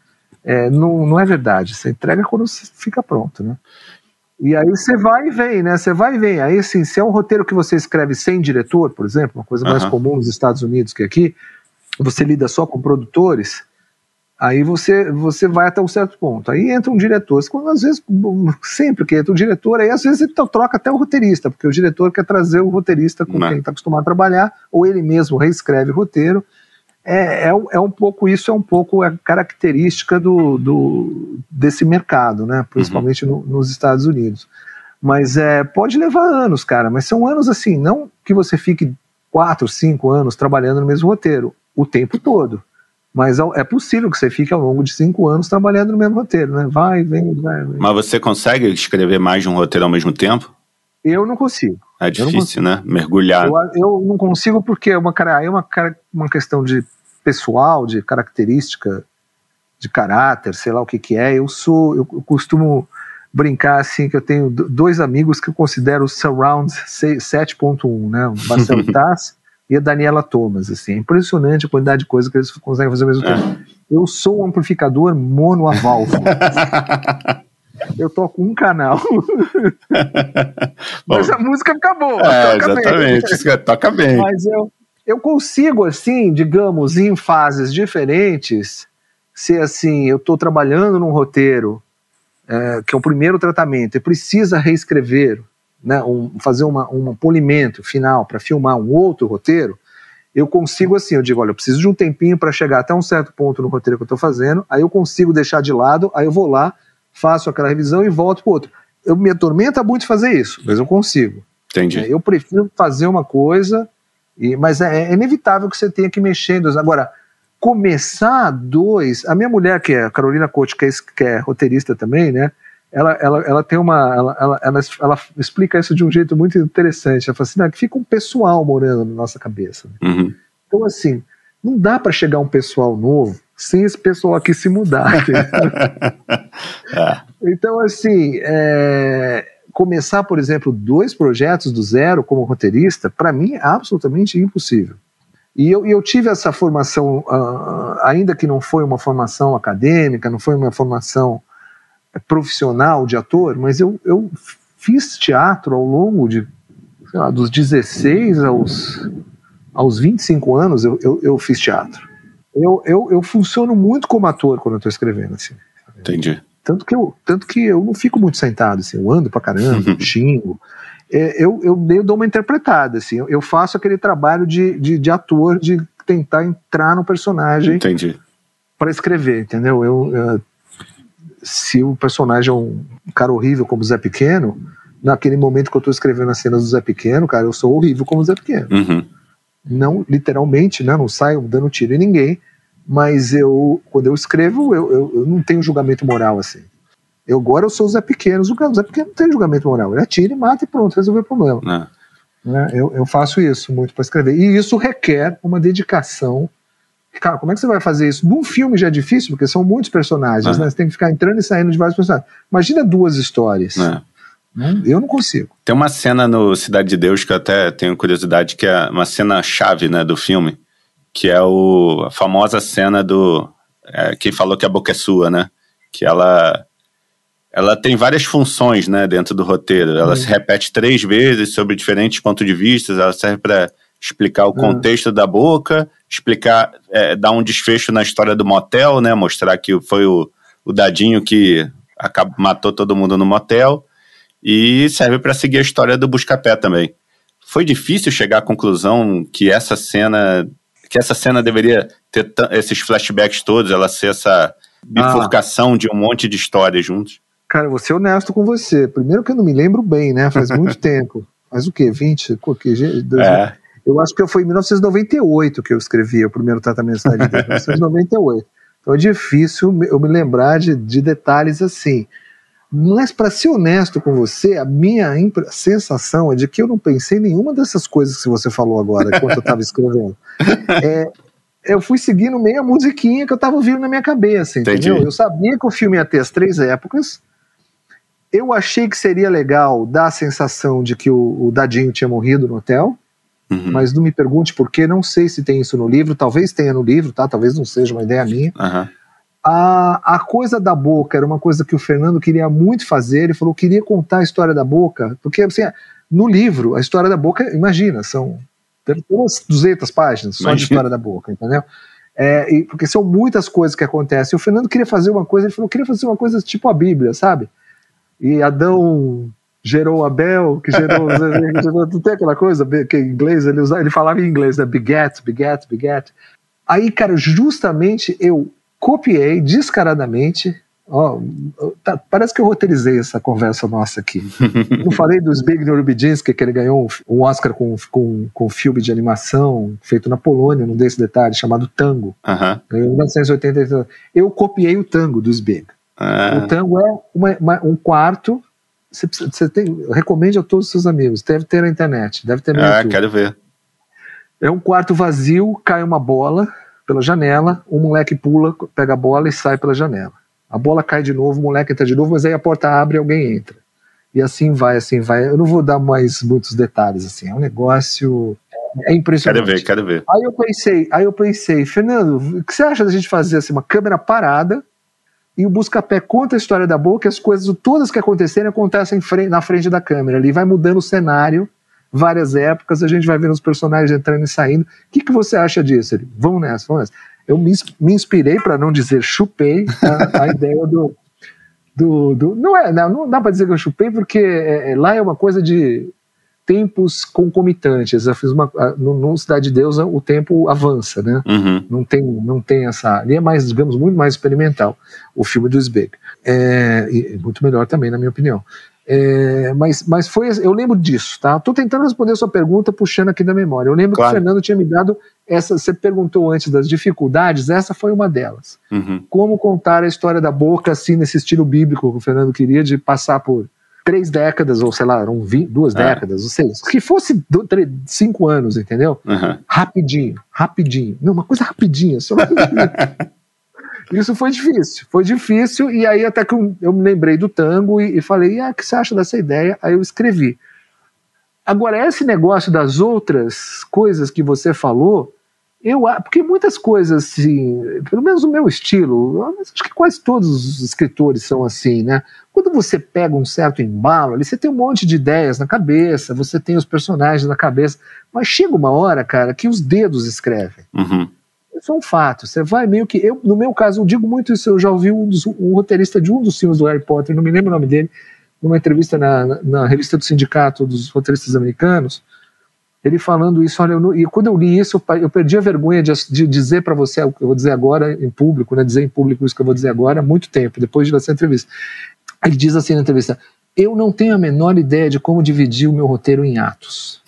é, não, não é verdade. Você entrega quando fica pronto, né? E aí você vai e vem, né? Você vai e vem. Aí, assim, se é um roteiro que você escreve sem diretor, por exemplo, uma coisa mais comum nos Estados Unidos que aqui, você lida só com produtores, Aí você, você vai até um certo ponto. Aí entra um diretor. Às vezes, sempre que entra um diretor, aí às vezes ele troca até o roteirista, porque o diretor quer trazer o roteirista com Não. quem está acostumado a trabalhar, ou ele mesmo reescreve o roteiro. É, é, é, um pouco isso, é um pouco a característica do, do desse mercado, né? principalmente uhum. no, nos Estados Unidos. Mas é, pode levar anos, cara, mas são anos assim, não que você fique quatro, cinco anos trabalhando no mesmo roteiro, o tempo todo. Mas é possível que você fique ao longo de cinco anos trabalhando no mesmo roteiro, né? Vai, vem, vai. Vem. Mas você consegue escrever mais de um roteiro ao mesmo tempo? Eu não consigo. É difícil, né? Mergulhar. Eu, eu, não consigo porque é uma, é uma, uma questão de pessoal, de característica, de caráter, sei lá o que que é. Eu sou, eu costumo brincar assim que eu tenho dois amigos que eu considero surround 7.1, né? O Marcelo *laughs* Tassi e a Daniela Thomas. Assim, é impressionante a quantidade de coisas que eles conseguem fazer ao mesmo tempo. É. Eu sou um amplificador mono a válvula. *laughs* eu toco um canal. *laughs* Mas a música fica boa. É, toca exatamente, bem. toca bem. Mas eu, eu consigo, assim, digamos, em fases diferentes, ser assim, eu estou trabalhando num roteiro, é, que é o primeiro tratamento, e precisa reescrever né, um, fazer uma, um polimento final para filmar um outro roteiro, eu consigo assim, eu digo, olha, eu preciso de um tempinho para chegar até um certo ponto no roteiro que eu estou fazendo, aí eu consigo deixar de lado, aí eu vou lá, faço aquela revisão e volto para outro. Eu me atormenta muito fazer isso, mas eu consigo. Entendi. É, eu prefiro fazer uma coisa, e, mas é, é inevitável que você tenha que mexer. Agora, começar dois. A minha mulher, que é a Carolina Coach, que é, que é roteirista também, né? ela, ela, ela tem uma. Ela, ela, ela, ela, explica isso de um jeito muito interessante. Ela fala assim: não, que fica um pessoal morando na nossa cabeça. Uhum. Então, assim, não dá para chegar um pessoal novo sem esse pessoal aqui se mudar. *laughs* é. Então, assim, é, começar, por exemplo, dois projetos do zero como roteirista, para mim é absolutamente impossível. E eu, eu tive essa formação, uh, ainda que não foi uma formação acadêmica, não foi uma formação profissional de ator, mas eu, eu fiz teatro ao longo de, lá, dos 16 aos, aos 25 anos, eu, eu, eu fiz teatro. Eu, eu, eu funciono muito como ator quando eu estou escrevendo, assim. Entendi. Tanto que, eu, tanto que eu não fico muito sentado, assim, eu ando pra caramba, xingo. É, eu, eu, eu dou uma interpretada, assim, eu, eu faço aquele trabalho de, de, de, ator, de tentar entrar no personagem. Entendi. Para escrever, entendeu? Eu, eu se o personagem é um cara horrível como o Zé Pequeno, naquele momento que eu estou escrevendo as cenas do Zé Pequeno, cara, eu sou horrível como o Zé Pequeno. Uhum. Não literalmente, né? Não saio dando tiro em ninguém, mas eu, quando eu escrevo, eu, eu, eu não tenho julgamento moral assim. Eu agora eu sou o Zé Pequeno, o Zé Pequeno não tem julgamento moral. Ele atira e mata e pronto, resolveu o problema. É. Né? Eu, eu faço isso muito para escrever. E isso requer uma dedicação Cara, como é que você vai fazer isso? Num filme já é difícil, porque são muitos personagens, né? Você tem que ficar entrando e saindo de vários personagens. Imagina duas histórias. É. Né? Eu não consigo. Tem uma cena no Cidade de Deus que eu até tenho curiosidade, que é uma cena chave né, do filme, que é o, a famosa cena do. É, que falou que a boca é sua, né? Que ela. Ela tem várias funções né, dentro do roteiro. Ela hum. se repete três vezes sobre diferentes pontos de vista. Ela serve para explicar o contexto da boca, explicar, é, dar um desfecho na história do motel, né? Mostrar que foi o, o Dadinho que acabou, matou todo mundo no motel. E serve para seguir a história do Buscapé também. Foi difícil chegar à conclusão que essa cena que essa cena deveria ter esses flashbacks todos, ela ser essa bifurcação ah. de um monte de histórias juntos. Cara, vou ser honesto com você. Primeiro que eu não me lembro bem, né? Faz muito *laughs* tempo. Mas o quê? 20? Que, é. Eu acho que foi em 1998 que eu escrevi o primeiro tratamento de Cidade de *laughs* Deus, 1998. Então é difícil eu me lembrar de, de detalhes assim. Mas, para ser honesto com você, a minha sensação é de que eu não pensei em nenhuma dessas coisas que você falou agora, enquanto eu estava *laughs* escrevendo. É, eu fui seguindo meio a musiquinha que eu estava ouvindo na minha cabeça, entendeu? Entendi. Eu sabia que o filme ia ter as três épocas. Eu achei que seria legal dar a sensação de que o, o Dadinho tinha morrido no hotel. Uhum. Mas não me pergunte por quê, não sei se tem isso no livro, talvez tenha no livro, tá? Talvez não seja uma ideia minha. Uhum. A, a coisa da boca era uma coisa que o Fernando queria muito fazer. Ele falou: queria contar a história da boca, porque assim, no livro, a história da boca, imagina, são umas 200 páginas só imagina. de história da boca, entendeu? É, e, porque são muitas coisas que acontecem. O Fernando queria fazer uma coisa, ele falou: queria fazer uma coisa tipo a Bíblia, sabe? E Adão gerou Abel, *laughs* que gerou, não tem aquela coisa que em inglês ele usava, ele falava em inglês, né? Beget, beget, beget. Aí, cara, justamente eu copiei descaradamente. Ó, tá, parece que eu roteirizei essa conversa nossa aqui. *laughs* Não falei do Zbigniew Rubidzinski, que ele ganhou um Oscar com, com, com filme de animação feito na Polônia, não desse detalhe, chamado Tango. Ganhou em 1983. Eu copiei o Tango do Zbig. O Tango é uma, uma, um quarto. Você, você tem, recomende a todos os seus amigos. Deve ter na internet, deve ter no Ah, YouTube. quero ver. É um quarto vazio, cai uma bola pela janela, o moleque pula, pega a bola e sai pela janela. A bola cai de novo, o moleque entra de novo, mas aí a porta abre e alguém entra. E assim vai, assim vai. Eu não vou dar mais muitos detalhes, assim. É um negócio. É impressionante. Quero ver, quero ver. Aí eu pensei, aí eu pensei, Fernando, o que você acha da gente fazer assim, uma câmera parada e o busca-pé conta a história da boca, as coisas todas que acontecerem acontecem na frente da câmera. Ali vai mudando o cenário várias épocas, a gente vai vendo os personagens entrando e saindo. O que, que você acha disso? Ele, vamos nessa, vamos nessa. Eu me, me inspirei, para não dizer chupei, a, a ideia do, do, do, Não é, não, não dá para dizer que eu chupei, porque é, é, lá é uma coisa de tempos concomitantes. Eu fiz uma no, no Cidade de Deus o tempo avança, né? Uhum. Não tem não tem essa ali é mais digamos muito mais experimental o filme do Sbeck. É, muito melhor também na minha opinião. É, mas, mas foi, eu lembro disso, tá? Estou tentando responder a sua pergunta puxando aqui da memória. Eu lembro claro. que o Fernando tinha me dado essa. Você perguntou antes das dificuldades, essa foi uma delas. Uhum. Como contar a história da boca assim nesse estilo bíblico que o Fernando queria de passar por três décadas ou sei lá, 20, duas é. décadas, ou seja, que fosse do, três, cinco anos, entendeu? Uhum. Rapidinho, rapidinho. Não, uma coisa rapidinha, só *laughs* Isso foi difícil, foi difícil, e aí até que eu, me lembrei do tango e, e falei, ah, o que você acha dessa ideia? Aí eu escrevi. Agora, esse negócio das outras coisas que você falou, eu porque muitas coisas assim, pelo menos o meu estilo, acho que quase todos os escritores são assim, né? Quando você pega um certo embalo, ali você tem um monte de ideias na cabeça, você tem os personagens na cabeça, mas chega uma hora, cara, que os dedos escrevem. Uhum. Isso é um fato. Você vai meio que. Eu, no meu caso, eu digo muito isso. Eu já ouvi um, dos, um roteirista de um dos filmes do Harry Potter, não me lembro o nome dele, numa entrevista na, na, na revista do Sindicato dos Roteiristas Americanos, ele falando isso. Olha, eu, e quando eu li isso, eu, eu perdi a vergonha de, de dizer para você o que eu vou dizer agora em público, né? Dizer em público isso que eu vou dizer agora há muito tempo, depois de essa entrevista. Ele diz assim na entrevista: eu não tenho a menor ideia de como dividir o meu roteiro em atos.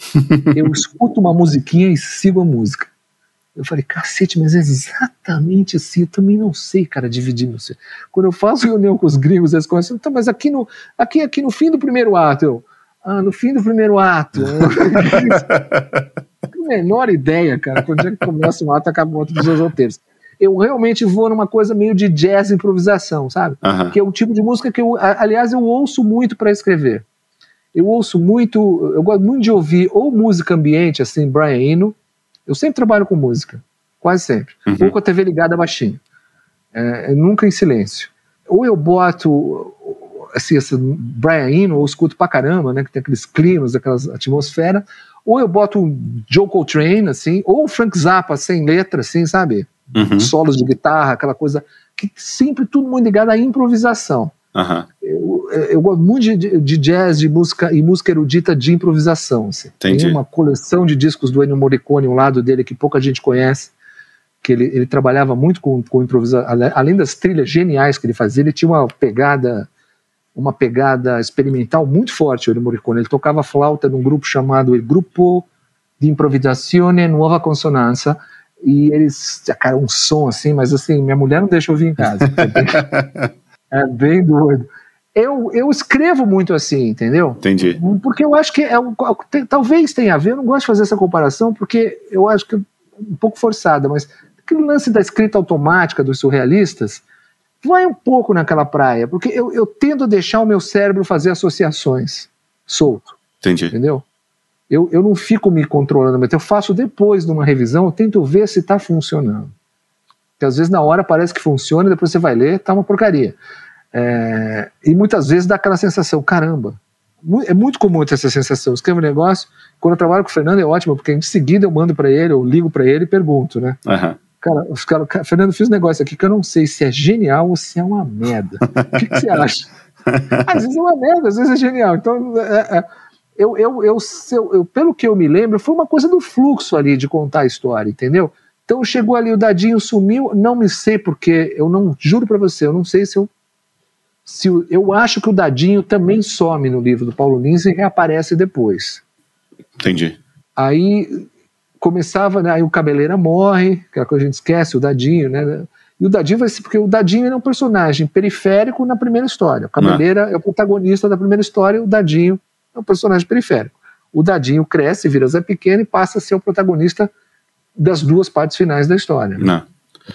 Eu escuto uma musiquinha e sigo a música. Eu falei, cacete, mas é exatamente assim. Eu também não sei, cara, dividir meu ser. Quando eu faço reunião com os gringos, eles começam, então, mas aqui no, aqui, aqui no fim do primeiro ato, eu, ah, no fim do primeiro ato. *laughs* Não menor ideia, cara, quando é que começa um ato acaba o outro dos roteiros. Eu realmente vou numa coisa meio de jazz improvisação, sabe? Uhum. Que é o tipo de música que eu, aliás, eu ouço muito para escrever. Eu ouço muito, eu gosto muito de ouvir ou música ambiente, assim, Brian Eno, eu sempre trabalho com música, quase sempre. Uhum. Ou com a TV ligada baixinho. É, nunca em silêncio. Ou eu boto assim, esse Brian Eno, ou escuto pra caramba, né? Que tem aqueles climas, aquelas atmosfera. Ou eu boto um Joe Coltrane, assim, ou Frank Zappa sem letra, assim, sabe? Uhum. Solos de guitarra, aquela coisa que sempre tudo muito ligado à improvisação. Uhum. Eu, eu, gosto muito de, de, jazz de música e música erudita de improvisação. Assim. Tem uma coleção de discos do Ennio Morricone, um lado dele que pouca gente conhece, que ele, ele trabalhava muito com, com improvisação. Além das trilhas geniais que ele fazia, ele tinha uma pegada uma pegada experimental muito forte, o Morricone. Ele tocava flauta num grupo chamado Il Gruppo di Improvisazione Nuova Consonanza, e eles, cara, um som assim, mas assim, minha mulher não deixa eu ouvir em casa. *laughs* É bem, doido. Eu, eu escrevo muito assim, entendeu? Entendi. Porque eu acho que é, tem, talvez tenha a ver, eu não gosto de fazer essa comparação, porque eu acho que é um pouco forçada, mas aquele lance da escrita automática dos surrealistas vai um pouco naquela praia, porque eu, eu tendo a deixar o meu cérebro fazer associações solto. Entendi. Entendeu? Eu, eu não fico me controlando, mas eu faço depois de uma revisão, eu tento ver se está funcionando. Porque às vezes na hora parece que funciona, depois você vai ler, tá uma porcaria. É, e muitas vezes dá aquela sensação, caramba. É muito comum ter essa sensação. Eu escrevo um negócio, quando eu trabalho com o Fernando é ótimo, porque em seguida eu mando para ele, eu ligo para ele e pergunto, né? Uhum. Cara, os cara, Fernando, fiz um negócio aqui que eu não sei se é genial ou se é uma merda. O que, que você acha? *laughs* às vezes é uma merda, às vezes é genial. Então, é, é, eu, eu, eu, eu, pelo que eu me lembro, foi uma coisa do fluxo ali de contar a história, entendeu? Então chegou ali, o dadinho sumiu, não me sei porque, eu não, juro para você, eu não sei se eu. Se eu, eu acho que o dadinho também some no livro do Paulo Lins e reaparece depois. Entendi. Aí começava, né, aí o Cabeleira morre, que é a coisa que a gente esquece, o dadinho, né? E o Dadinho vai ser, porque o Dadinho é um personagem periférico na primeira história. O Cabeleira é o protagonista da primeira história, o Dadinho é um personagem periférico. O Dadinho cresce, vira Zé Pequeno e passa a ser o protagonista das duas partes finais da história. Não.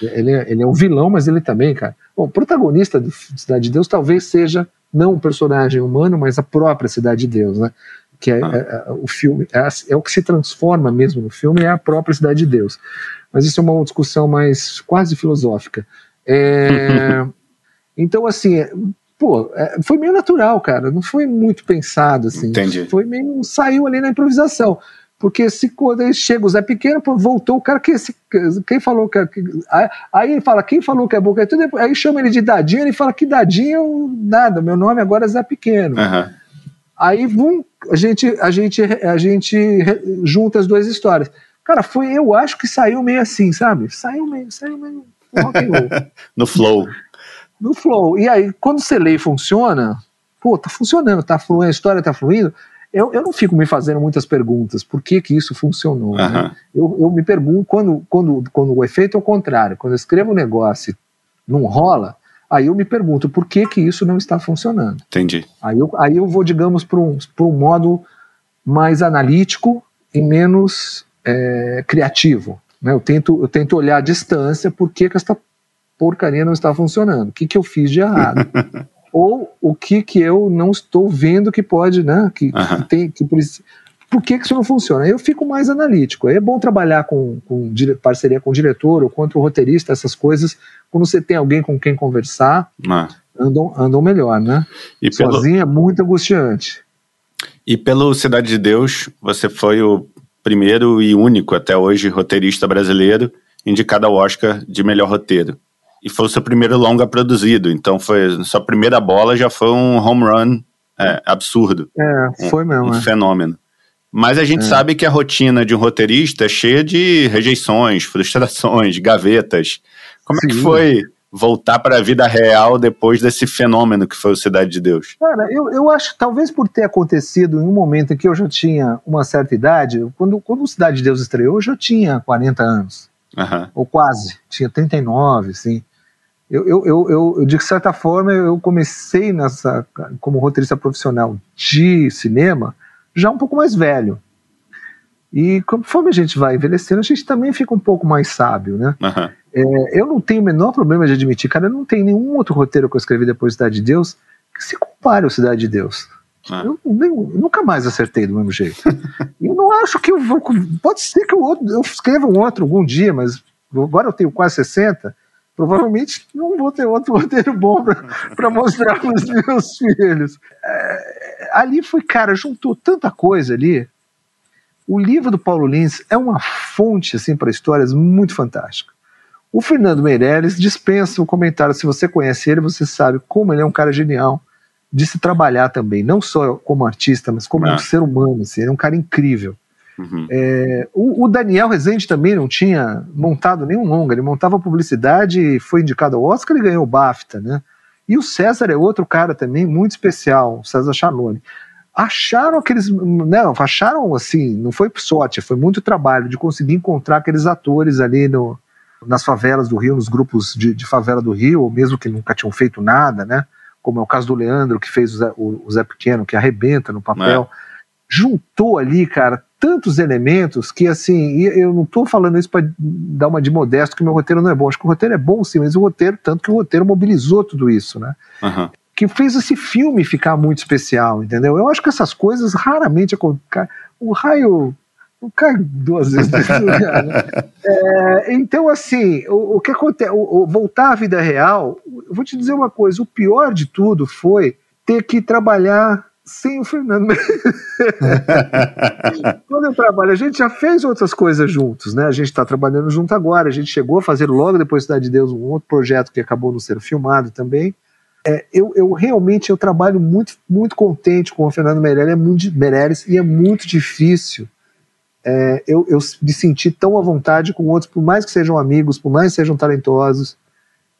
Ele, é, ele é um vilão, mas ele também, cara. Bom, o protagonista de Cidade de Deus talvez seja não um personagem humano, mas a própria Cidade de Deus, né? Que é, ah. é, é o filme, é, é, o que se transforma mesmo no filme, é a própria Cidade de Deus. Mas isso é uma discussão mais quase filosófica. É, *laughs* então, assim, pô, é, foi meio natural, cara. Não foi muito pensado, assim. Entendi. Foi meio. saiu ali na improvisação. Porque se quando chega o Zé Pequeno, voltou o cara que esse, quem falou que, que aí ele fala quem falou que é boca tudo aí chama ele de Dadinho, ele fala que Dadinho nada, meu nome agora é Zé Pequeno. Uhum. Aí vum, a gente a gente a gente junta as duas histórias. Cara, foi eu acho que saiu meio assim, sabe? Saiu meio, saiu meio *laughs* no flow no flow. E aí, quando você lê e funciona, pô, tá funcionando, tá fluindo, a história tá fluindo. Eu, eu não fico me fazendo muitas perguntas, por que que isso funcionou? Uhum. Né? Eu, eu me pergunto, quando, quando, quando o efeito é o contrário, quando eu escrevo um negócio e não rola, aí eu me pergunto por que que isso não está funcionando. Entendi. Aí eu, aí eu vou, digamos, para um, um modo mais analítico e menos é, criativo. Né? Eu, tento, eu tento olhar a distância, por que que essa porcaria não está funcionando. O que, que eu fiz de errado? *laughs* Ou o que, que eu não estou vendo que pode, né? Que, que tem, que por, por que, que isso não funciona? Eu fico mais analítico. É bom trabalhar com, com parceria com o diretor ou contra o roteirista, essas coisas, quando você tem alguém com quem conversar, ah. andam, andam melhor, né? E Sozinho pelo... é muito angustiante. E pelo Cidade de Deus, você foi o primeiro e único até hoje roteirista brasileiro indicado ao Oscar de melhor roteiro e foi o seu primeiro longa produzido. Então foi sua primeira bola já foi um home run é, absurdo. É, foi mesmo. Um, é. fenômeno. Mas a gente é. sabe que a rotina de um roteirista é cheia de rejeições, *laughs* frustrações, gavetas. Como Sim. é que foi voltar para a vida real depois desse fenômeno que foi o Cidade de Deus? Cara, eu, eu acho que talvez por ter acontecido em um momento em que eu já tinha uma certa idade, quando, quando o Cidade de Deus estreou, eu já tinha 40 anos. Uhum. Ou quase, tinha 39, assim eu, eu, eu, eu, de certa forma, eu comecei nessa como roteirista profissional de cinema já um pouco mais velho. E conforme a gente vai envelhecendo, a gente também fica um pouco mais sábio, né? Uhum. É, eu não tenho o menor problema de admitir, cara, não tem nenhum outro roteiro que eu escrevi depois de Cidade de Deus que se compare ao Cidade de Deus. Ah. Eu, eu, nunca mais acertei do mesmo jeito. e *laughs* eu não acho que eu vou. Pode ser que eu, eu escreva um outro algum dia, mas agora eu tenho quase 60 provavelmente não vou ter outro roteiro bom para mostrar para os *laughs* meus filhos. É, ali foi, cara, juntou tanta coisa ali. O livro do Paulo Lins é uma fonte assim para histórias muito fantástica. O Fernando Meirelles dispensa o comentário. Se você conhece ele, você sabe como ele é um cara genial de se trabalhar também, não só como artista, mas como ah. um ser humano. Assim, ele é um cara incrível. Uhum. É, o, o, Daniel Rezende também não tinha montado nenhum longa, ele montava publicidade e foi indicado ao Oscar e ganhou o BAFTA, né? E o César é outro cara também muito especial, o César Chanone. Acharam aqueles. Não, acharam assim, não foi sorte, foi muito trabalho de conseguir encontrar aqueles atores ali no, nas favelas do Rio, nos grupos de, de favela do Rio, ou mesmo que nunca tinham feito nada, né? Como é o caso do Leandro, que fez o Zé, o, Zé Pequeno, que arrebenta no papel. É. Juntou ali, cara, tantos elementos que, assim, eu não estou falando isso para dar uma de modesto que meu roteiro não é bom. Acho que o roteiro é bom sim, mas o roteiro, tanto que o roteiro mobilizou tudo isso, né? Uhum. Que fez esse filme ficar muito especial, entendeu? Eu acho que essas coisas raramente acontecem. O raio não cai duas vezes nesse lugar, né? *laughs* é, Então, assim, o, o que acontece? O, o, voltar à vida real, eu vou te dizer uma coisa: o pior de tudo foi ter que trabalhar sem o Fernando. *laughs* Quando eu trabalho, a gente já fez outras coisas juntos, né? A gente está trabalhando junto agora. A gente chegou a fazer logo depois da Cidade de Deus um outro projeto que acabou não sendo filmado também. É, eu, eu, realmente eu trabalho muito, muito contente com o Fernando Meirelles, é muito, Meirelles e é muito difícil é, eu, eu me sentir tão à vontade com outros, por mais que sejam amigos, por mais que sejam talentosos.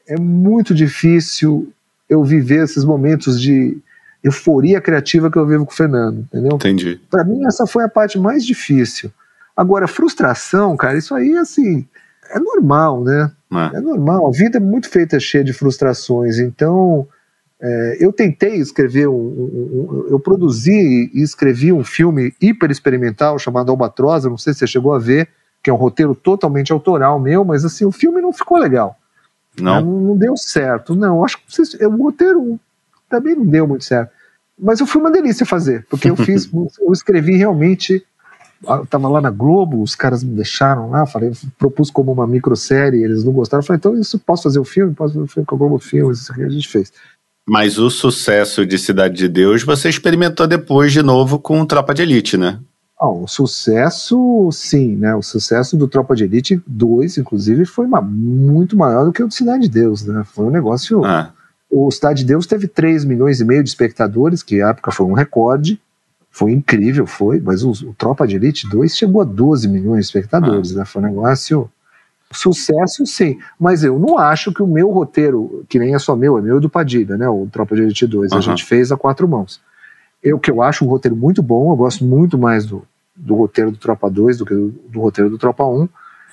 É muito difícil eu viver esses momentos de euforia criativa que eu vivo com o Fernando, entendeu? Entendi. Para mim essa foi a parte mais difícil. Agora, frustração, cara, isso aí assim, é normal, né? É. é normal. A vida é muito feita cheia de frustrações. Então, é, eu tentei escrever um, um, um, eu produzi e escrevi um filme hiper experimental chamado Albatroz, não sei se você chegou a ver, que é um roteiro totalmente autoral meu, mas assim, o filme não ficou legal. Não, não, não deu certo. Não, acho que o roteiro também não deu muito certo. Mas foi uma delícia fazer, porque eu *laughs* fiz, eu escrevi realmente. Eu tava lá na Globo, os caras me deixaram lá, falei, propus como uma microsérie, eles não gostaram. Eu falei, então isso posso fazer o filme? Posso fazer o filme com a Globo Filmes? Isso aqui a gente fez. Mas o sucesso de Cidade de Deus você experimentou depois de novo com Tropa de Elite, né? Ah, o sucesso, sim, né? O sucesso do Tropa de Elite 2, inclusive, foi uma, muito maior do que o de Cidade de Deus, né? Foi um negócio. Ah. O Cidade de Deus teve 3 milhões e meio de espectadores, que à época foi um recorde. Foi incrível, foi, mas o, o Tropa de Elite 2 chegou a 12 milhões de espectadores, ah. né? Foi um negócio. Sucesso, sim, mas eu não acho que o meu roteiro, que nem é só meu, é meu e do Padilha, né? O Tropa de Elite 2, uhum. a gente fez a quatro mãos. Eu que eu acho um roteiro muito bom, eu gosto muito mais do, do roteiro do Tropa 2 do que do, do roteiro do Tropa 1.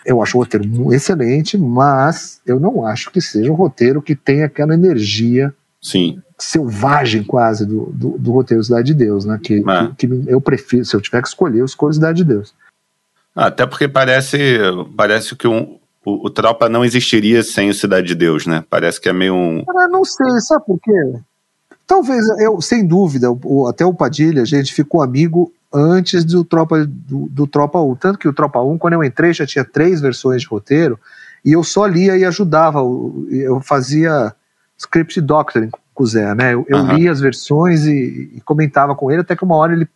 Eu acho o roteiro excelente, mas eu não acho que seja um roteiro que tenha aquela energia Sim. selvagem quase do, do, do roteiro Cidade de Deus, né? Que, é. que, que, eu prefiro, se eu tiver que escolher, eu escolho Cidade de Deus. Até porque parece, parece que um, o, o Tropa não existiria sem o Cidade de Deus, né? Parece que é meio um. Eu não sei, sabe por quê? Talvez, eu, sem dúvida, o, até o Padilha, a gente ficou amigo antes do Tropa, do, do, Tropa 1. Tanto que o Tropa 1, quando eu entrei, já tinha três versões de roteiro, e eu só lia e ajudava. Eu fazia script doctoring com o Zé, né? Eu, eu uhum. lia as versões e, e, comentava com ele, até que uma hora ele,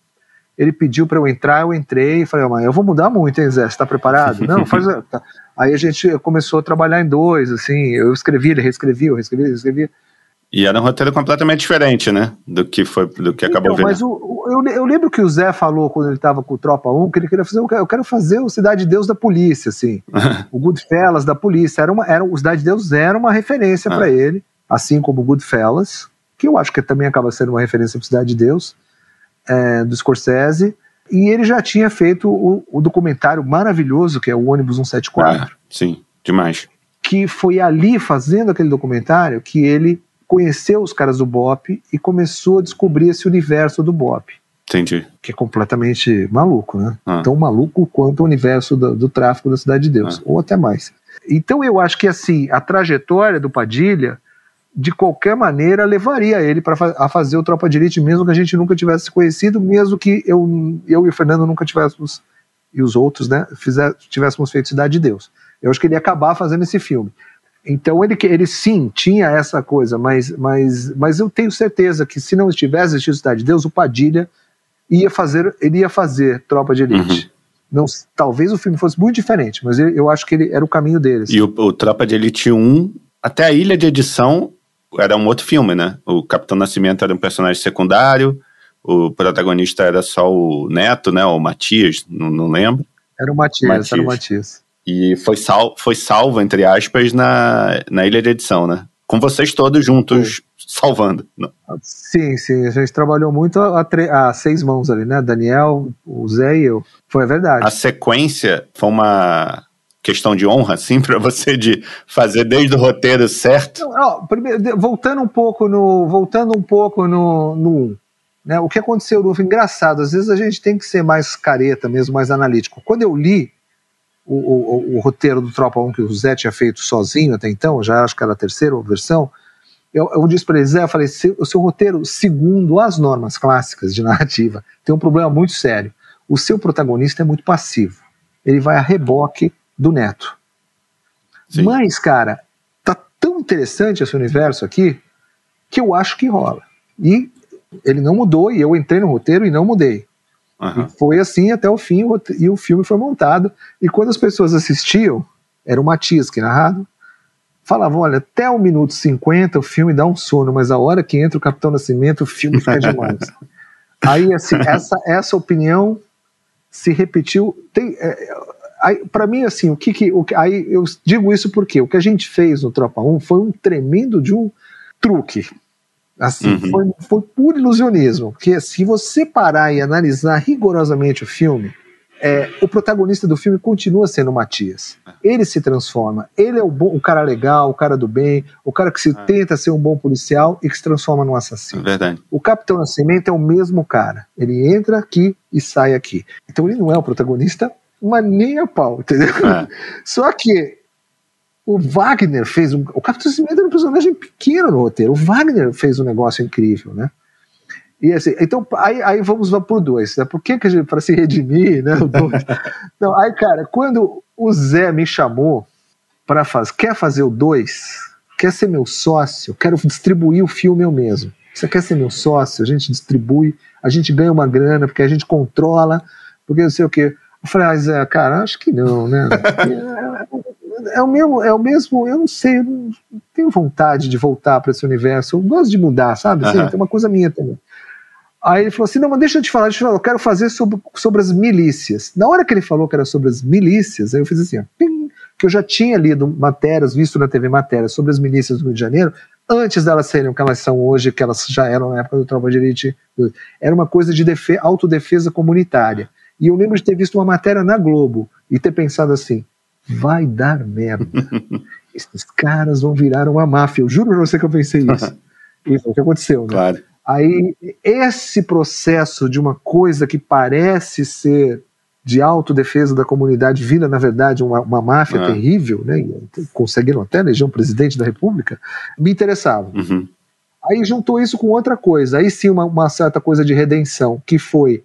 ele pediu para eu entrar, eu entrei e falei, mas eu vou mudar muito, hein, Zé? Você tá preparado? *laughs* Não, faz. Tá. Aí a gente começou a trabalhar em dois, assim, eu escrevi, ele reescrevia, eu reescrevia, ele reescrevia. E era um roteiro completamente diferente, né? Do que foi, do que acabou então, Mas o, o, eu, eu, lembro que o Zé falou quando ele estava com o Tropa 1 que ele queria fazer. Eu quero fazer o Cidade de Deus da polícia, assim. *laughs* o Goodfellas da polícia. Era uma, era, o Cidade de Deus era uma referência ah. para ele, assim como o Goodfellas, que eu acho que também acaba sendo uma referência para Cidade de Deus, é, do Scorsese. E ele já tinha feito o, o, documentário maravilhoso que é o Ônibus 174. Ah, sim, demais. Que foi ali, fazendo aquele documentário, que ele conheceu os caras do Bop e começou a descobrir esse universo do Bop. Entendi. Que é completamente maluco, né? Ah. Tão maluco quanto o universo do, do tráfico da Cidade de Deus, ah. ou até mais. Então eu acho que assim, a trajetória do Padilha, de qualquer maneira, levaria ele para a fazer o Tropa de Elite, mesmo que a gente nunca tivesse conhecido, mesmo que eu, eu e o Fernando nunca tivéssemos, e os outros, né, fizer, tivéssemos feito Cidade de Deus. Eu acho que ele ia acabar fazendo esse filme. Então ele, ele sim tinha essa coisa, mas, mas, mas eu tenho certeza que se não estivesse assistindo Cidade de Deus, o Padilha ia fazer, ele ia fazer Tropa de Elite. Uhum. Não, talvez o filme fosse muito diferente, mas eu, eu acho que ele era o caminho deles. E o, o, Tropa de Elite 1, até a Ilha de Edição, era um outro filme, né? O Capitão Nascimento era um personagem secundário, o protagonista era só o Neto, né? O Matias, não, não lembro. Era o Matias, Matias. era o Matias. E foi, sal, foi salvo, entre aspas, na, na ilha de edição, né? com vocês todos juntos salvando. Sim, sim, a gente trabalhou muito a, a, a, seis mãos ali, né? Daniel, o Zé e eu. Foi a verdade. A sequência foi uma questão de honra, assim, *laughs* para você de fazer desde o roteiro certo? Não, ó, primeiro, voltando um pouco no, voltando um pouco no, no né, o que aconteceu no engraçado, às vezes a gente tem que ser mais careta mesmo, mais analítico. Quando eu li o, o, o, roteiro do Tropa 1 que o Zé tinha feito sozinho até então, já acho que era a terceira versão, eu, eu disse para ele, Zé, eu falei, o seu roteiro, segundo as normas clássicas de narrativa, tem um problema muito sério. O seu protagonista é muito passivo. Ele vai a reboque do Neto. Sim. Mas, cara, tá tão interessante esse universo aqui que eu acho que rola. E ele não mudou, e eu entrei no roteiro e não mudei. Uhum. E foi assim até o fim, e o filme foi montado. E quando as pessoas assistiam, era o Matias que narrava, falavam: olha, até o minuto 50 o filme dá um sono, mas a hora que entra o Capitão Nascimento, o filme fica demais. *laughs* Aí, assim, essa, essa opinião se repetiu. Tem, é, para mim, assim, o que, que o, aí eu digo isso porque o que a gente fez no Tropa 1 foi um tremendo de um truque. Assim, uhum. foi, foi puro ilusionismo. Porque se você parar e analisar rigorosamente o filme, é, o protagonista do filme continua sendo o Matias. Ele se transforma. Ele é o, bom, o cara legal, o cara do bem, o cara que se é. tenta ser um bom policial e que se transforma num assassino. É verdade. O Capitão Nascimento é o mesmo cara. Ele entra aqui e sai aqui. Então ele não é o protagonista, mas nem a pau, entendeu? É. *laughs* Só que o Wagner fez um. O Capitão Nascimento era um personagem pequeno no roteiro. O Wagner fez um negócio incrível, né? E assim, então, aí, aí vamos lá pro dois, né? Por que, que a gente, para se redimir, né? *laughs* Não, aí, cara, quando o Zé me chamou para fazer, quer fazer o dois, quer ser meu sócio, quero distribuir o filme eu mesmo. Você quer ser meu sócio? A gente distribui, a gente ganha uma grana, porque a gente controla, porque não sei o quê. Eu falei, ah, Zé, cara, acho que não, né? *laughs* é o mesmo, é o mesmo, eu não sei, eu não tenho vontade de voltar para esse universo, eu gosto de mudar, sabe? Assim, uhum. Tem uma coisa minha também. Aí ele falou assim: não, mas deixa eu te falar, deixa eu, falar, eu quero fazer sobre, sobre as milícias. Na hora que ele falou que era sobre as milícias, aí eu fiz assim: ó, ping, que eu já tinha lido matérias, visto na TV matérias sobre as milícias do Rio de Janeiro, antes delas serem o que elas são hoje, que elas já eram na época do Tropa de Elite. Era uma coisa de autodefesa comunitária. E eu lembro de ter visto uma matéria na Globo e ter pensado assim: vai dar merda. *laughs* Esses caras vão virar uma máfia. Eu juro pra você que eu pensei *laughs* isso. Isso é o que aconteceu, né? Claro. Aí, esse processo de uma coisa que parece ser de autodefesa da comunidade vira, na verdade, uma, uma máfia ah. terrível, né? conseguiram até eleger um presidente da República, me interessava. Uhum. Aí juntou isso com outra coisa, aí sim uma, uma certa coisa de redenção, que foi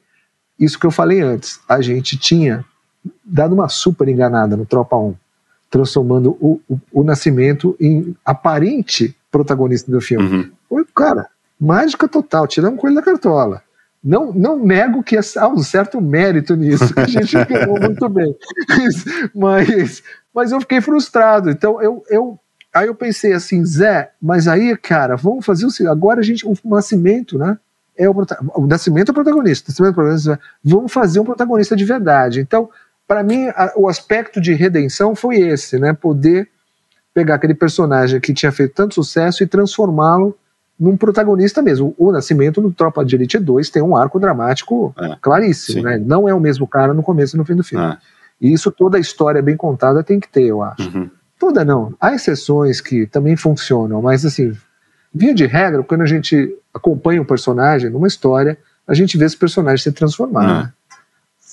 isso que eu falei antes. A gente tinha dado uma super enganada no Tropa 1, transformando o, o, o Nascimento em aparente protagonista do filme. Uhum. Foi, cara, mágica total, tiramos coelho da cartola. Não, não nego que há um certo mérito nisso, a gente *laughs* ganhou muito bem. Mas, mas eu fiquei frustrado. Então eu, eu, aí eu pensei assim, Zé, mas aí, cara, vamos fazer o seguinte, agora a gente, o Nascimento, né? É o, o Nascimento é o protagonista, o Nascimento é o protagonista, vamos fazer um protagonista de verdade. Então, para mim, a, o aspecto de redenção foi esse, né? Poder pegar aquele personagem que tinha feito tanto sucesso e transformá-lo num protagonista mesmo. O Nascimento no Tropa de Elite 2 tem um arco dramático é, claríssimo, sim. né? Não é o mesmo cara no começo e no fim do filme. É. E isso toda a história bem contada tem que ter, eu acho. Uhum. Toda não. Há exceções que também funcionam, mas assim, via de regra, quando a gente acompanha um personagem numa história, a gente vê esse personagem se transformar. Uhum.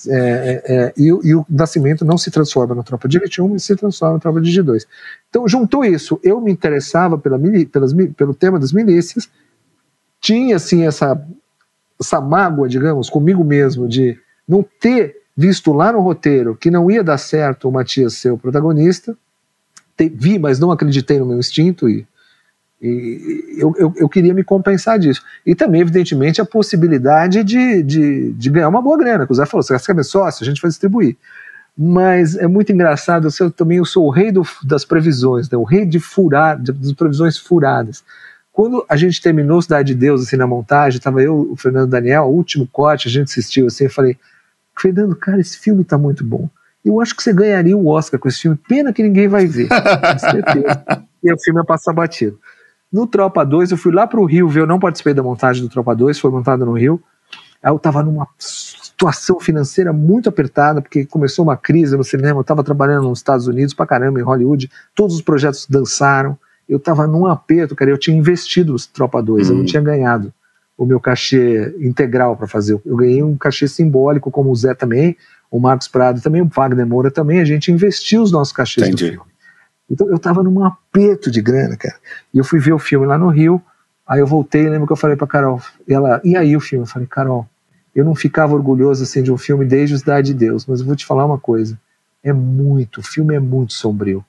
É, é, é, e, e, o Nascimento não se transforma na Tropa de Elite 1, mas se transforma na Tropa de Elite 2. Então, juntou isso, eu me interessava pela, pelas, pelo tema das milícias, tinha, assim, essa, essa mágoa, digamos, comigo mesmo, de não ter visto lá no roteiro que não ia dar certo o Matias ser o protagonista, te, vi, mas não acreditei no meu instinto e e eu, eu, eu, queria me compensar disso. E também, evidentemente, a possibilidade de, de, de ganhar uma boa grana. Que o Zé falou: você quer ser sócio? A gente vai distribuir. Mas é muito engraçado, eu também eu sou o rei do, das previsões, né? o rei de furar, das previsões furadas. Quando a gente terminou Cidade de Deus assim na montagem, estava eu, o Fernando Daniel, o último corte, a gente assistiu assim, eu falei, Fernando, cara, esse filme está muito bom. Eu acho que você ganharia o Oscar com esse filme. Pena que ninguém vai ver. Com certeza. *laughs* e o filme ia passar batido. No Tropa 2, eu fui lá pro Rio ver, eu não participei da montagem do Tropa 2, foi montado no Rio. Aí eu tava numa situação financeira muito apertada, porque começou uma crise no cinema, eu tava trabalhando nos Estados Unidos pra caramba, em Hollywood, todos os projetos dançaram. Eu tava num aperto, cara, eu tinha investido no Tropa 2, eu não tinha ganhado o meu cachê integral para fazer. Eu ganhei um cachê simbólico, como o Zé também, o Marcos Prado também, o Wagner Moura também, a gente investiu os nossos cachês Entendi. no filme. Então eu tava num aperto de grana, cara. E eu fui ver o filme lá no Rio, aí eu voltei, lembro que eu falei pra Carol, e ela, e aí o filme? Eu falei, Carol, eu não ficava orgulhoso assim de um filme desde o Cidade de Deus, mas eu vou te falar uma coisa, é muito, o filme é muito sombrio.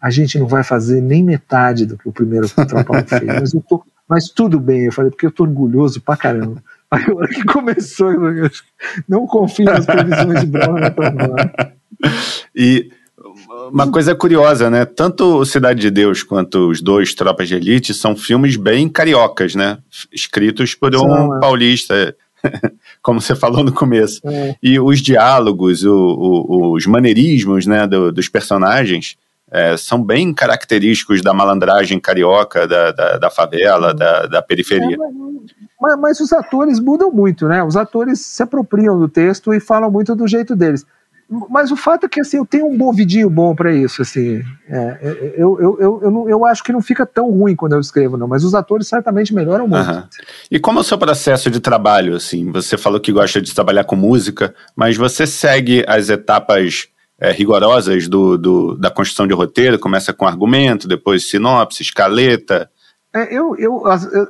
A gente não vai fazer nem metade do que o primeiro Tropa fez, *laughs* mas eu tô, mas tudo bem, eu falei, porque eu tô orgulhoso pra caramba. Aí a hora que começou, eu não confio nas previsões de Brown E uma coisa curiosa, né? Tanto Cidade de Deus quanto os dois Tropas de Elite são filmes bem cariocas, né? Escritos por um é. paulista, *laughs* como você falou no começo. É. E os diálogos, o, o, os maneirismos né, do, dos personagens é, são bem característicos da malandragem carioca, da, da, da favela, da, da periferia. É, mas, mas, os atores mudam muito, né? Os atores se apropriam do texto e falam muito do jeito deles. Mas o fato é que assim, eu tenho um bom vidinho bom para isso. Assim, é, é, eu, eu, eu, eu, eu, acho que não fica tão ruim quando eu escrevo, não, mas os atores certamente melhoram muito. Uhum. E como é o seu processo de trabalho? Assim, você falou que gosta de trabalhar com música, mas você segue as etapas é, rigorosas do, do, da construção de roteiro, começa com argumento, depois sinopse, escaleta. É, eu, eu,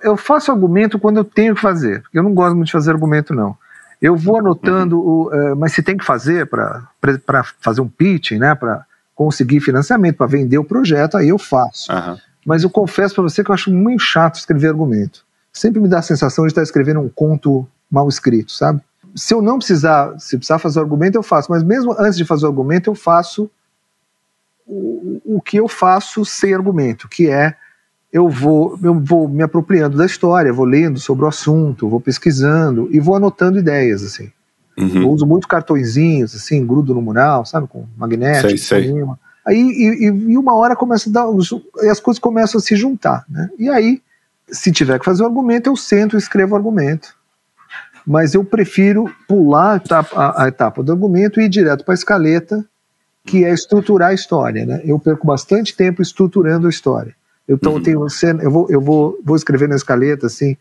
eu faço argumento quando eu tenho que fazer, porque eu não gosto muito de fazer argumento, não. Eu vou anotando, uhum. o, uh, mas se tem que fazer para fazer um pitch, né, para conseguir financiamento, para vender o projeto, aí eu faço. Uhum. Mas eu confesso para você que eu acho muito chato escrever argumento. Sempre me dá a sensação de estar escrevendo um conto mal escrito, sabe? se eu não precisar, se precisar fazer argumento, eu faço. Mas mesmo antes de fazer o argumento, eu faço o, o que eu faço sem argumento, que é eu vou, eu vou me apropriando da história, vou lendo sobre o assunto, vou pesquisando e vou anotando ideias, assim. Uhum. Eu uso muito cartõezinhos, assim, grudo no mural, sabe, com magnético. Sei, sei. Aí, e, e, uma hora começa a dar, as coisas começam a se juntar, né? E aí, se tiver que fazer o argumento, eu sento e escrevo o argumento mas eu prefiro pular a etapa, a etapa do argumento e ir direto para a escaleta, que é estruturar a história. Né? Eu perco bastante tempo estruturando a história. Então uhum. eu tenho cena, eu vou, eu vou, vou escrever na escaleta assim,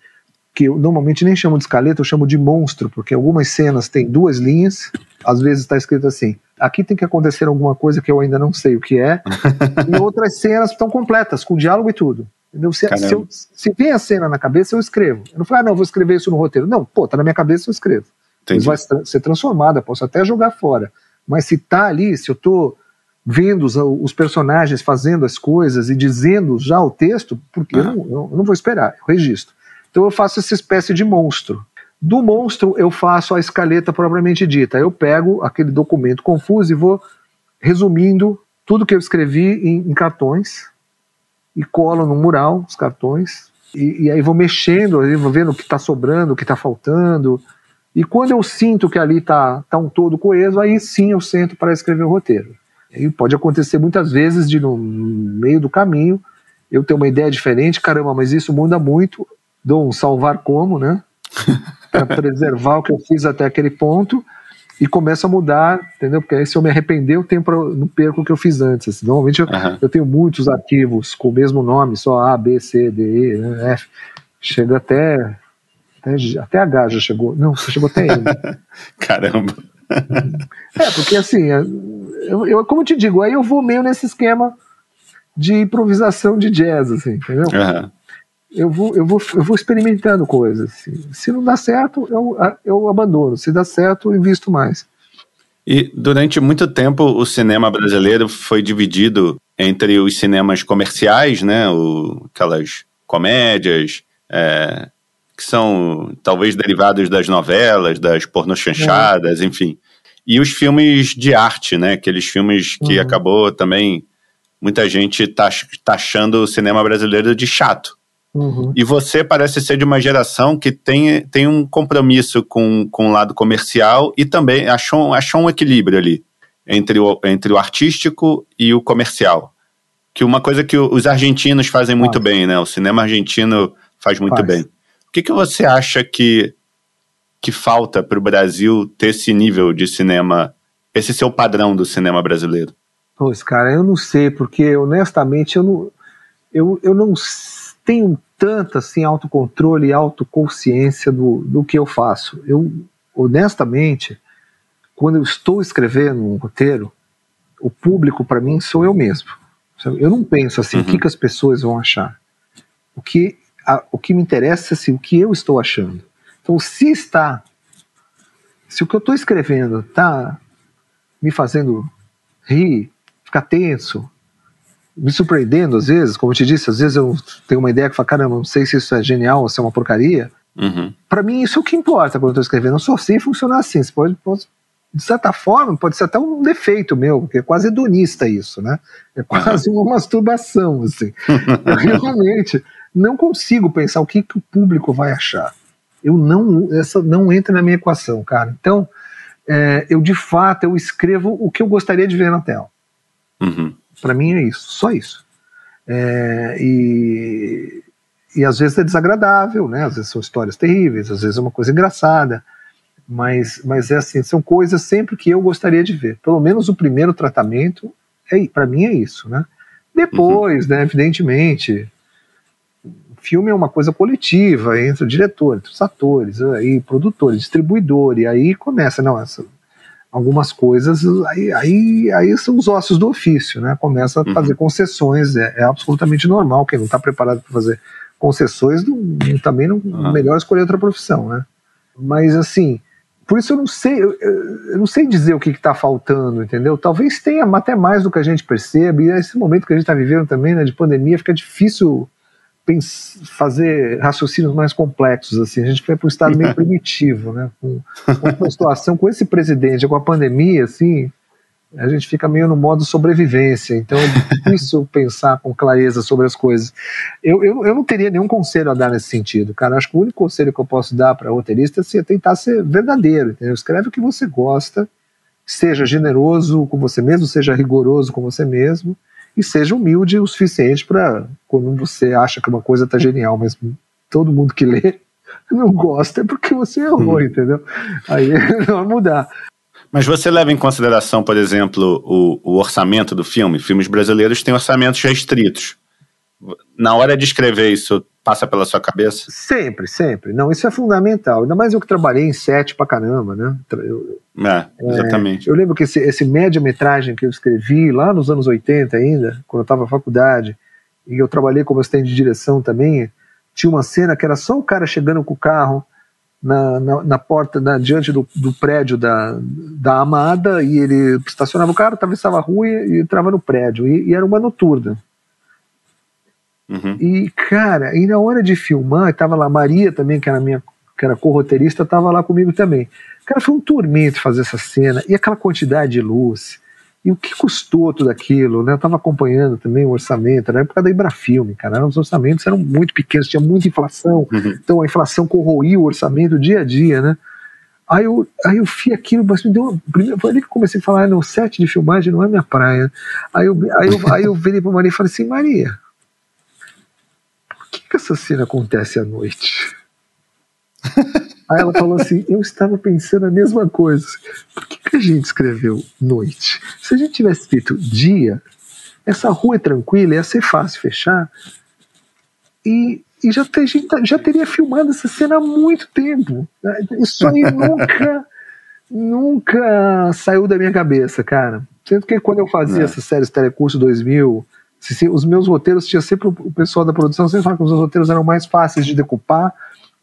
que eu normalmente nem chamo de escaleta, eu chamo de monstro, porque algumas cenas têm duas linhas, às vezes está escrito assim: aqui tem que acontecer alguma coisa que eu ainda não sei o que é, *laughs* e outras cenas estão completas, com diálogo e tudo. Entendeu? Se, se, eu, se vem a cena na cabeça, eu escrevo. Eu não falo, ah, não, vou escrever isso no roteiro. Não, pô, tá na minha cabeça, eu escrevo. Mas vai ser transformada, posso até jogar fora. Mas se tá ali, se eu tô vendo os, os personagens fazendo as coisas e dizendo já o texto, porque ah. eu, não, eu não vou esperar, eu registro. Então eu faço essa espécie de monstro. Do monstro eu faço a escaleta propriamente dita. Eu pego aquele documento confuso e vou resumindo tudo que eu escrevi em, em cartões, e colo no mural os cartões. E, e aí vou mexendo, aí vou vendo o que está sobrando, o que está faltando. E quando eu sinto que ali está tá um todo coeso, aí sim eu sento para escrever o roteiro. E pode acontecer muitas vezes de no meio do caminho eu ter uma ideia diferente, caramba, mas isso muda muito, dou um salvar como, né? *laughs* para preservar o que eu fiz até aquele ponto e começo a mudar, entendeu? Porque aí se eu me arrepender, eu tenho pra, não perco o que eu fiz antes. Assim. Normalmente eu, uhum. eu, tenho muitos arquivos com o mesmo nome, só A, B, C, D, E, né, F. Chega até, até, até H já chegou. Não, chegou até M. *laughs* Caramba. É, porque assim, eu, eu, como eu te digo, aí eu vou meio nesse esquema de improvisação de jazz, assim, entendeu? Uhum eu vou, eu vou, eu vou experimentando coisas. Se não dá certo, eu, eu abandono. Se dá certo, eu invisto mais. E durante muito tempo o cinema brasileiro foi dividido entre os cinemas comerciais, né, o, aquelas comédias é, que são talvez derivados das novelas, das pornochanchadas, é. enfim, e os filmes de arte, né, aqueles filmes que uhum. acabou também muita gente taxando o cinema brasileiro de chato. Uhum. E você parece ser de uma geração que tem, tem um compromisso com, com o lado comercial e também achou, achou um equilíbrio ali entre o, entre o artístico e o comercial. que uma coisa que os argentinos fazem muito ah. bem, né? O cinema argentino faz muito faz. bem. O que, que você acha que, que falta para o Brasil ter esse nível de cinema, esse seu padrão do cinema brasileiro? Pois, cara, eu não sei, porque honestamente eu não, eu, eu não tenho tanto assim autocontrole e autoconsciência do, do que eu faço. Eu, honestamente, quando eu estou escrevendo um roteiro, o público para mim sou eu mesmo. Eu não penso assim, uhum. o que, uhum. que as pessoas vão achar. O que, a, o que me interessa é assim, o que eu estou achando. Então, se está, se o que eu estou escrevendo está me fazendo rir, ficar tenso, me surpreendendo às vezes, como eu te disse, às vezes eu tenho uma ideia que fala, caramba, não sei se isso é genial ou se é uma porcaria. Uhum. Para mim, isso é o que importa quando eu estou escrevendo. Eu só sei funcionar assim. Você pode, pode de certa forma, pode ser até um defeito meu, porque é quase hedonista isso, né? É quase uma masturbação, assim. *laughs* Eu realmente não consigo pensar o que, que o público vai achar. Eu não, essa não entra na minha equação, cara. Então, é, eu de fato, eu escrevo o que eu gostaria de ver na tela. Uhum. Para mim é isso, só isso. É, e, e às vezes é desagradável, né? Às vezes são histórias terríveis, às vezes é uma coisa engraçada. Mas, mas é assim, são coisas sempre que eu gostaria de ver. Pelo menos o primeiro tratamento, é, para mim é isso, né? Depois, uhum. né, evidentemente, filme é uma coisa coletiva entre o diretor, entre os atores, aí produtores, distribuidor, e aí começa, não, essa, algumas coisas, aí, aí, aí são os ossos do ofício, né? Começa a uhum. fazer concessões, é, é, absolutamente normal, quem não está preparado para fazer concessões não, também não, uhum. melhor escolher outra profissão, né? Mas assim, por isso eu não sei, eu, eu não sei dizer o que está faltando, entendeu? Talvez tenha até mais do que a gente percebe, e nesse momento que a gente está vivendo também, né, de pandemia, fica difícil fazer raciocínios mais complexos, assim, a gente vai para um estado meio *laughs* primitivo, né, com, com situação, com esse presidente, com a pandemia, assim, a gente fica meio no modo sobrevivência, então é difícil *laughs* pensar com clareza sobre as coisas. Eu, eu, eu não teria nenhum conselho a dar nesse sentido, cara. Acho que o único conselho que eu posso dar para roteirista é tentar ser verdadeiro, entendeu? Escreve o que você gosta, seja generoso com você mesmo, seja rigoroso com você mesmo, e seja humilde o suficiente para quando você acha que uma coisa está genial, mas todo mundo que lê *laughs* não gosta é porque você errou, hum. entendeu? Aí *laughs* é melhor mudar. Mas você leva em consideração, por exemplo, o, o orçamento do filme? Filmes brasileiros têm orçamentos restritos. Na hora de escrever isso, passa pela sua cabeça? Sempre, sempre. Não, isso é fundamental. Ainda mais eu que trabalhei em sete pra caramba, né? Eu, é, exatamente. É, eu lembro que esse, esse média-metragem que eu escrevi lá nos anos 80 ainda, quando eu estava na faculdade, e eu trabalhei como assistente de direção também, tinha uma cena que era só o cara chegando com o carro, na, na, na porta, na, diante do, do, prédio da, da Amada, e ele estacionava o carro, atravessava a rua e, e entrava no prédio, e, e era uma noturna. Uhum. E, cara, e na hora de filmar, estava lá a Maria também, que era minha que era co-roteirista, estava lá comigo também. Cara, foi um tormento fazer essa cena, e aquela quantidade de luz, e o que custou tudo aquilo, né? Eu estava acompanhando também o orçamento, na época da Ibrafilme, cara, os orçamentos eram muito pequenos, tinha muita inflação, uhum. então a inflação corroía o orçamento dia a dia, né? Aí eu, aí eu vi aquilo, mas me deu. Primeiro, foi ali que eu comecei a falar, ah, no set de filmagem não é minha praia. Aí eu, aí eu, aí eu virei pra Maria e falei assim: Maria, que, que essa cena acontece à noite? Aí ela falou assim: Eu estava pensando a mesma coisa. Por que, que a gente escreveu noite? Se a gente tivesse escrito dia, essa rua é tranquila, ia ser fácil fechar. E, e já, a gente já teria filmado essa cena há muito tempo. Isso aí nunca, nunca saiu da minha cabeça, cara. Sendo que quando eu fazia é. essas séries Telecurso 2000, os meus roteiros tinha sempre o pessoal da produção sempre falava que os roteiros eram mais fáceis de decupar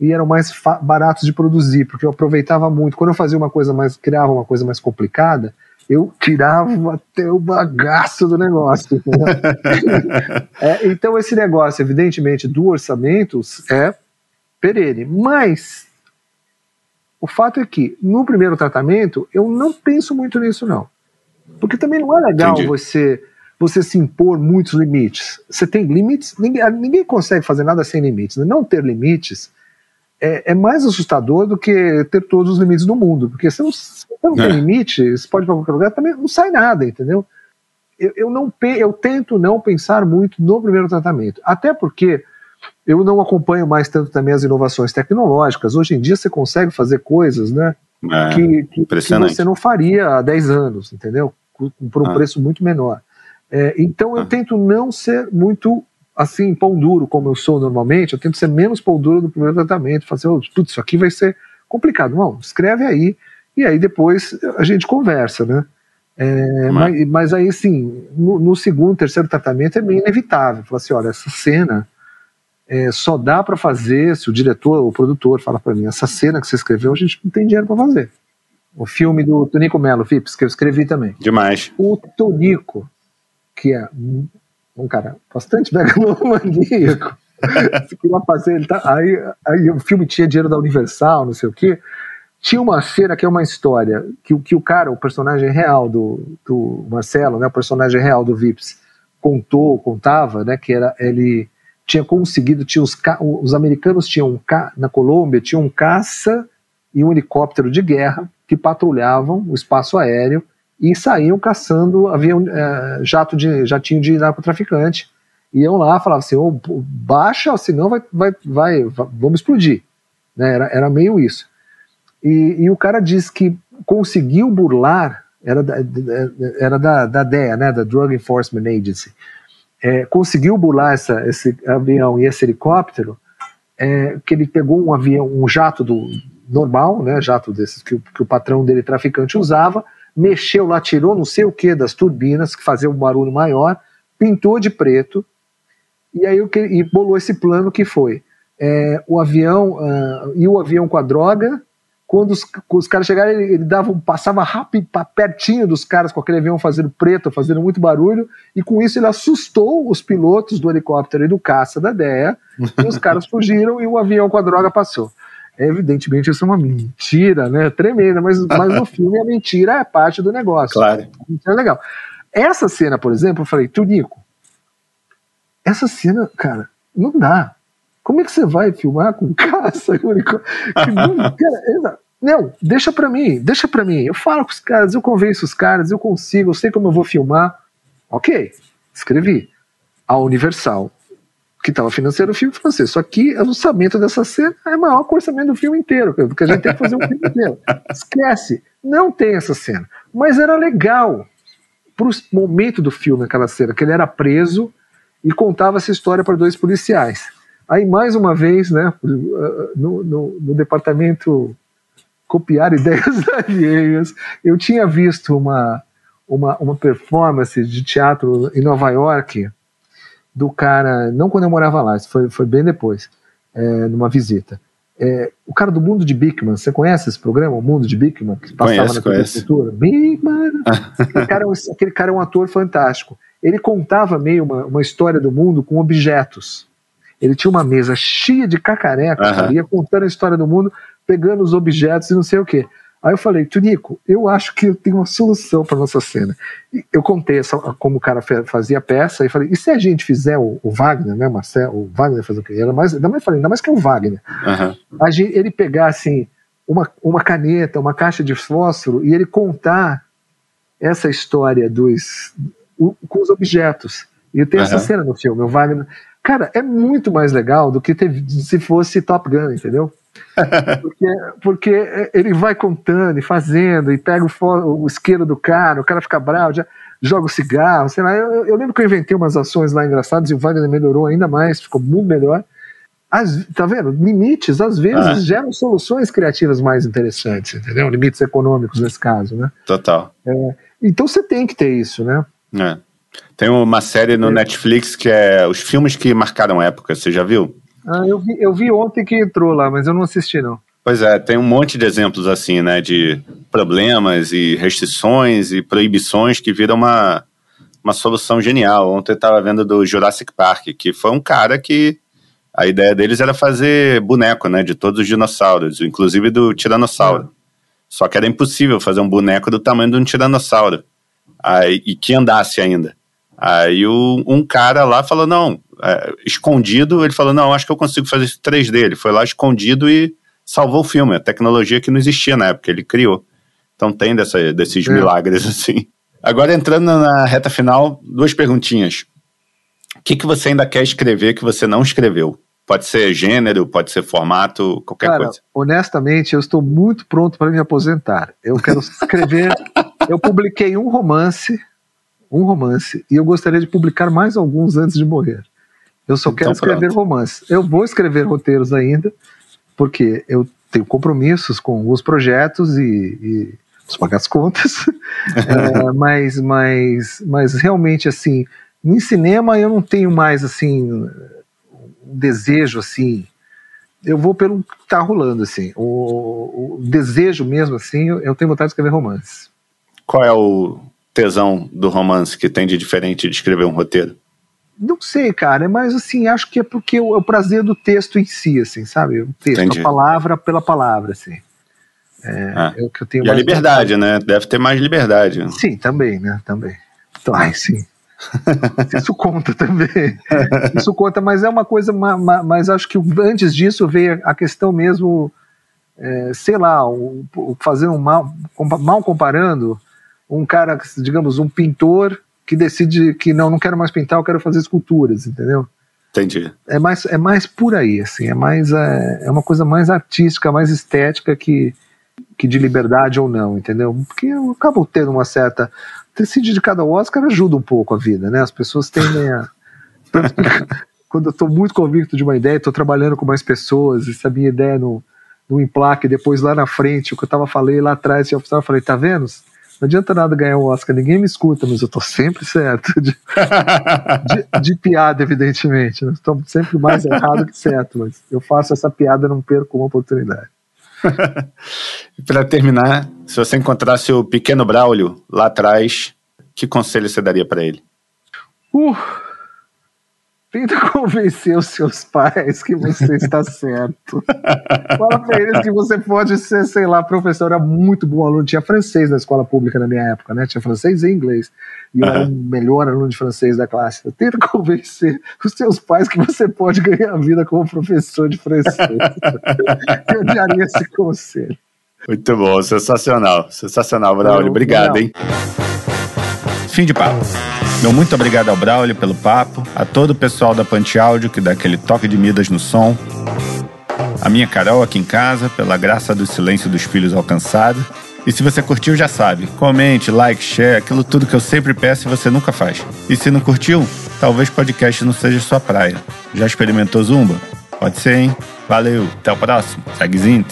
e eram mais baratos de produzir, porque eu aproveitava muito. Quando eu fazia uma coisa mais, criava uma coisa mais complicada, eu tirava até o bagaço do negócio. *laughs* é, então, esse negócio, evidentemente, do orçamento é perene. Mas o fato é que, no primeiro tratamento, eu não penso muito nisso, não. Porque também não é legal você você se impor muitos limites. Você tem limites, ninguém, ninguém consegue fazer nada sem limites. Né? Não ter limites é, é, mais assustador do que ter todos os limites do mundo, porque se não, se não tem é. limite, você pode ir para qualquer lugar, também não sai nada, entendeu? eu, eu, não eu tento não pensar muito no primeiro tratamento, até porque eu não acompanho mais tanto também as inovações tecnológicas. Hoje em dia você consegue fazer coisas, né? É, que, que, que, você não faria há 10 anos, entendeu? Por um ah. preço muito menor. É, então eu ah. tento não ser muito assim, pão duro, como eu sou normalmente, eu tento ser menos pão duro do primeiro tratamento, fazer, oh, putz, isso aqui vai ser complicado. Não, escreve aí, e aí depois a gente conversa, né? É, mas, mas, aí, sim, no, no, segundo, terceiro tratamento é meio inevitável. Fala assim: olha, essa cena é, só dá para fazer se o diretor ou o produtor fala para mim: essa cena que você escreveu, a gente não tem dinheiro para fazer. O filme do Tonico Melo, Fips, que eu escrevi também. Demais. O Tonico, que é um cara bastante megalomaníaco, *laughs* queria fazer, ele tá, aí, aí o filme tinha dinheiro da Universal, não sei o quê. Tinha uma cena que é uma história que, que o cara, o personagem real do, do Marcelo, né, o personagem real do Vips, contou, contava, né, que era ele tinha conseguido, tinha os, os americanos tinham um, na Colômbia tinha um caça e um helicóptero de guerra que patrulhavam o espaço aéreo e saíam caçando avião, é, jato de jatinho de narcotraficante iam lá falavam assim oh, baixa senão vai, vai, vai, vai vamos explodir né, era, era meio isso. E, e o cara diz que conseguiu burlar, era da, era da, da DEA, né, da Drug Enforcement Agency, é, conseguiu burlar essa, esse avião e esse helicóptero, é, que ele pegou um avião, um jato do normal, né, jato desses que, que o patrão dele, traficante, usava, mexeu lá, tirou não sei o que das turbinas, que fazia um barulho maior, pintou de preto, e aí e bolou esse plano que foi é, o avião uh, e o avião com a droga quando os, os caras chegaram, ele, ele dava, passava rápido, pertinho dos caras com aquele avião fazendo preto, fazendo muito barulho, e com isso ele assustou os pilotos do helicóptero e do caça da DEA, e os caras *laughs* fugiram e o avião com a droga passou. Evidentemente isso é uma mentira, né? Tremenda, mas, mas no *laughs* filme a mentira é parte do negócio. Claro. Então é legal. Essa cena, por exemplo, eu falei, Tunico, essa cena, cara, não dá. Como é que você vai filmar com *laughs* caça? *laughs* Cara, não, deixa pra mim, deixa pra mim. Eu falo com os caras, eu convenço os caras, eu consigo, eu sei como eu vou filmar. Ok, escrevi. A Universal, que estava financiando o filme, falou assim: Isso aqui, o orçamento dessa cena é maior que o orçamento do filme inteiro, porque a gente tem que fazer um filme inteiro. *laughs* Esquece, não tem essa cena. Mas era legal pro momento do filme, aquela cena, que ele era preso e contava essa história para dois policiais. Aí, mais uma vez, né, no, no, no departamento copiar ideias *laughs* alheias, eu tinha visto uma, uma, uma performance de teatro em Nova York do cara, não quando eu morava lá, isso foi, foi bem depois, é, numa visita. É, o cara do Mundo de Bickman, você conhece esse programa, o Mundo de Bickman, que passava conhece, na cultura? Bickman! *laughs* aquele, cara, é aquele cara é um ator fantástico. Ele contava meio uma, uma história do mundo com objetos. Ele tinha uma mesa cheia de cacareca, uhum. ia contando a história do mundo, pegando os objetos e não sei o que. Aí eu falei, Tunico, eu acho que eu tenho uma solução para nossa cena. E eu contei essa, como o cara fazia a peça e falei, e se a gente fizer o, o Wagner, né, Marcelo, o Wagner fazer o quê? Ainda mais, ainda mais, falei, ainda mais que o Wagner. Uhum. Gente, ele pegar assim uma, uma caneta, uma caixa de fósforo e ele contar essa história dos o, com os objetos. E tem uhum. essa cena no filme, o Wagner. Cara, é muito mais legal do que ter, se fosse Top Gun, entendeu? *laughs* porque, porque ele vai contando e fazendo, e pega o, o isqueiro do cara, o cara fica bravo, já joga o cigarro, sei lá. Eu, eu, lembro que eu inventei umas ações lá engraçadas e o Wagner melhorou ainda mais, ficou muito melhor. As, tá vendo? Limites, às vezes, ah. geram soluções criativas mais interessantes, entendeu? Limites econômicos nesse caso, né? Total. É, então você tem que ter isso, né? É. Tem uma série no é. Netflix que é Os Filmes que Marcaram Época, você já viu? Ah, eu vi, eu vi ontem que entrou lá, mas eu não assisti, não. Pois é, tem um monte de exemplos assim, né, de problemas e restrições e proibições que viram uma, uma solução genial. Ontem eu estava vendo do Jurassic Park, que foi um cara que a ideia deles era fazer boneco, né, de todos os dinossauros, inclusive do tiranossauro. É. Só que era impossível fazer um boneco do tamanho de um tiranossauro aí, e que andasse ainda. Aí o, um cara lá falou: não, é, escondido, ele falou: não, acho que eu consigo fazer isso 3D. Ele foi lá escondido e salvou o filme. A tecnologia que não existia na época, ele criou. Então tem dessa, desses é. milagres *laughs* assim. Agora entrando na reta final, duas perguntinhas. O que, que você ainda quer escrever que você não escreveu? Pode ser gênero, pode ser formato, qualquer Cara, coisa. honestamente, eu estou muito pronto para me aposentar. Eu quero escrever. *laughs* eu publiquei um romance, um romance, e eu gostaria de publicar mais alguns antes de morrer. Eu só Então, quero escrever pronto. romances. Eu vou escrever roteiros ainda, porque eu tenho compromissos com alguns projetos e, e preciso pagar as contas. *laughs* É, mas, mas, mas realmente, assim, em cinema eu não tenho mais, assim, um desejo, assim. Eu vou pelo que tá rolando, assim. O, o desejo mesmo, assim, eu, eu tenho vontade de escrever romances. Qual é o tesão do romance que tem de diferente de escrever um roteiro? Não sei, cara, mas assim, acho que é porque o, é o prazer do texto em si, assim, sabe? O texto, Entendi. a palavra pela palavra, assim. É, Ah. é o que eu tenho E a liberdade, né? Deve ter mais liberdade. Sim, também, né? Também. Então, ai, sim. *laughs* Isso conta também. Isso conta, mas é uma coisa. ma- ma- Mas acho que antes disso veio a questão mesmo, é, sei lá, o, o fazer um mal, mal comparando, um cara, digamos, um pintor que decide que não, não quero mais pintar, eu quero fazer esculturas, entendeu? Entendi. É mais, é mais por aí, assim, é mais é, é uma coisa mais artística, mais estética que, que de liberdade ou não, entendeu? Porque eu acabo tendo uma certa. Sido de cada Oscar ajuda um pouco a vida, né? As pessoas tendem a. *laughs* Quando eu estou muito convicto de uma ideia, estou trabalhando com mais pessoas, e se a minha ideia no, no emplaque, depois lá na frente, o que eu tava falei lá atrás, eu falei, tá vendo? Não adianta nada ganhar um Oscar, ninguém me escuta, mas eu tô sempre certo. De, de, de piada, evidentemente. Né? Estou sempre mais errado que certo, mas eu faço essa piada e não perco uma oportunidade. *laughs* E para terminar, se você encontrasse o pequeno Braulio lá atrás, que conselho você daria para ele? Uh, tenta *laughs* convencer os seus pais que você está *laughs* certo. Fala pra eles que você pode ser, sei lá, professor. Eu era muito bom aluno. Tinha francês na escola pública na minha época, né? Tinha francês e inglês. E eu era o melhor aluno de francês da classe. Tenta convencer os seus pais que você pode ganhar a vida como professor de francês. *laughs* eu daria esse conselho. Muito bom, sensacional. Sensacional, Braulio. Obrigado, hein? Fim de papo. Meu muito obrigado ao Braulio pelo papo, a todo o pessoal da Pante Áudio que dá aquele toque de Midas no som, a minha Carol aqui em casa, pela graça do silêncio dos filhos alcançado. E se você curtiu, já sabe, comente, like, share, aquilo tudo que eu sempre peço e você nunca faz. E se não curtiu, talvez podcast não seja sua praia. Já experimentou Zumba? Pode ser, hein? Valeu, até o próximo. Segue.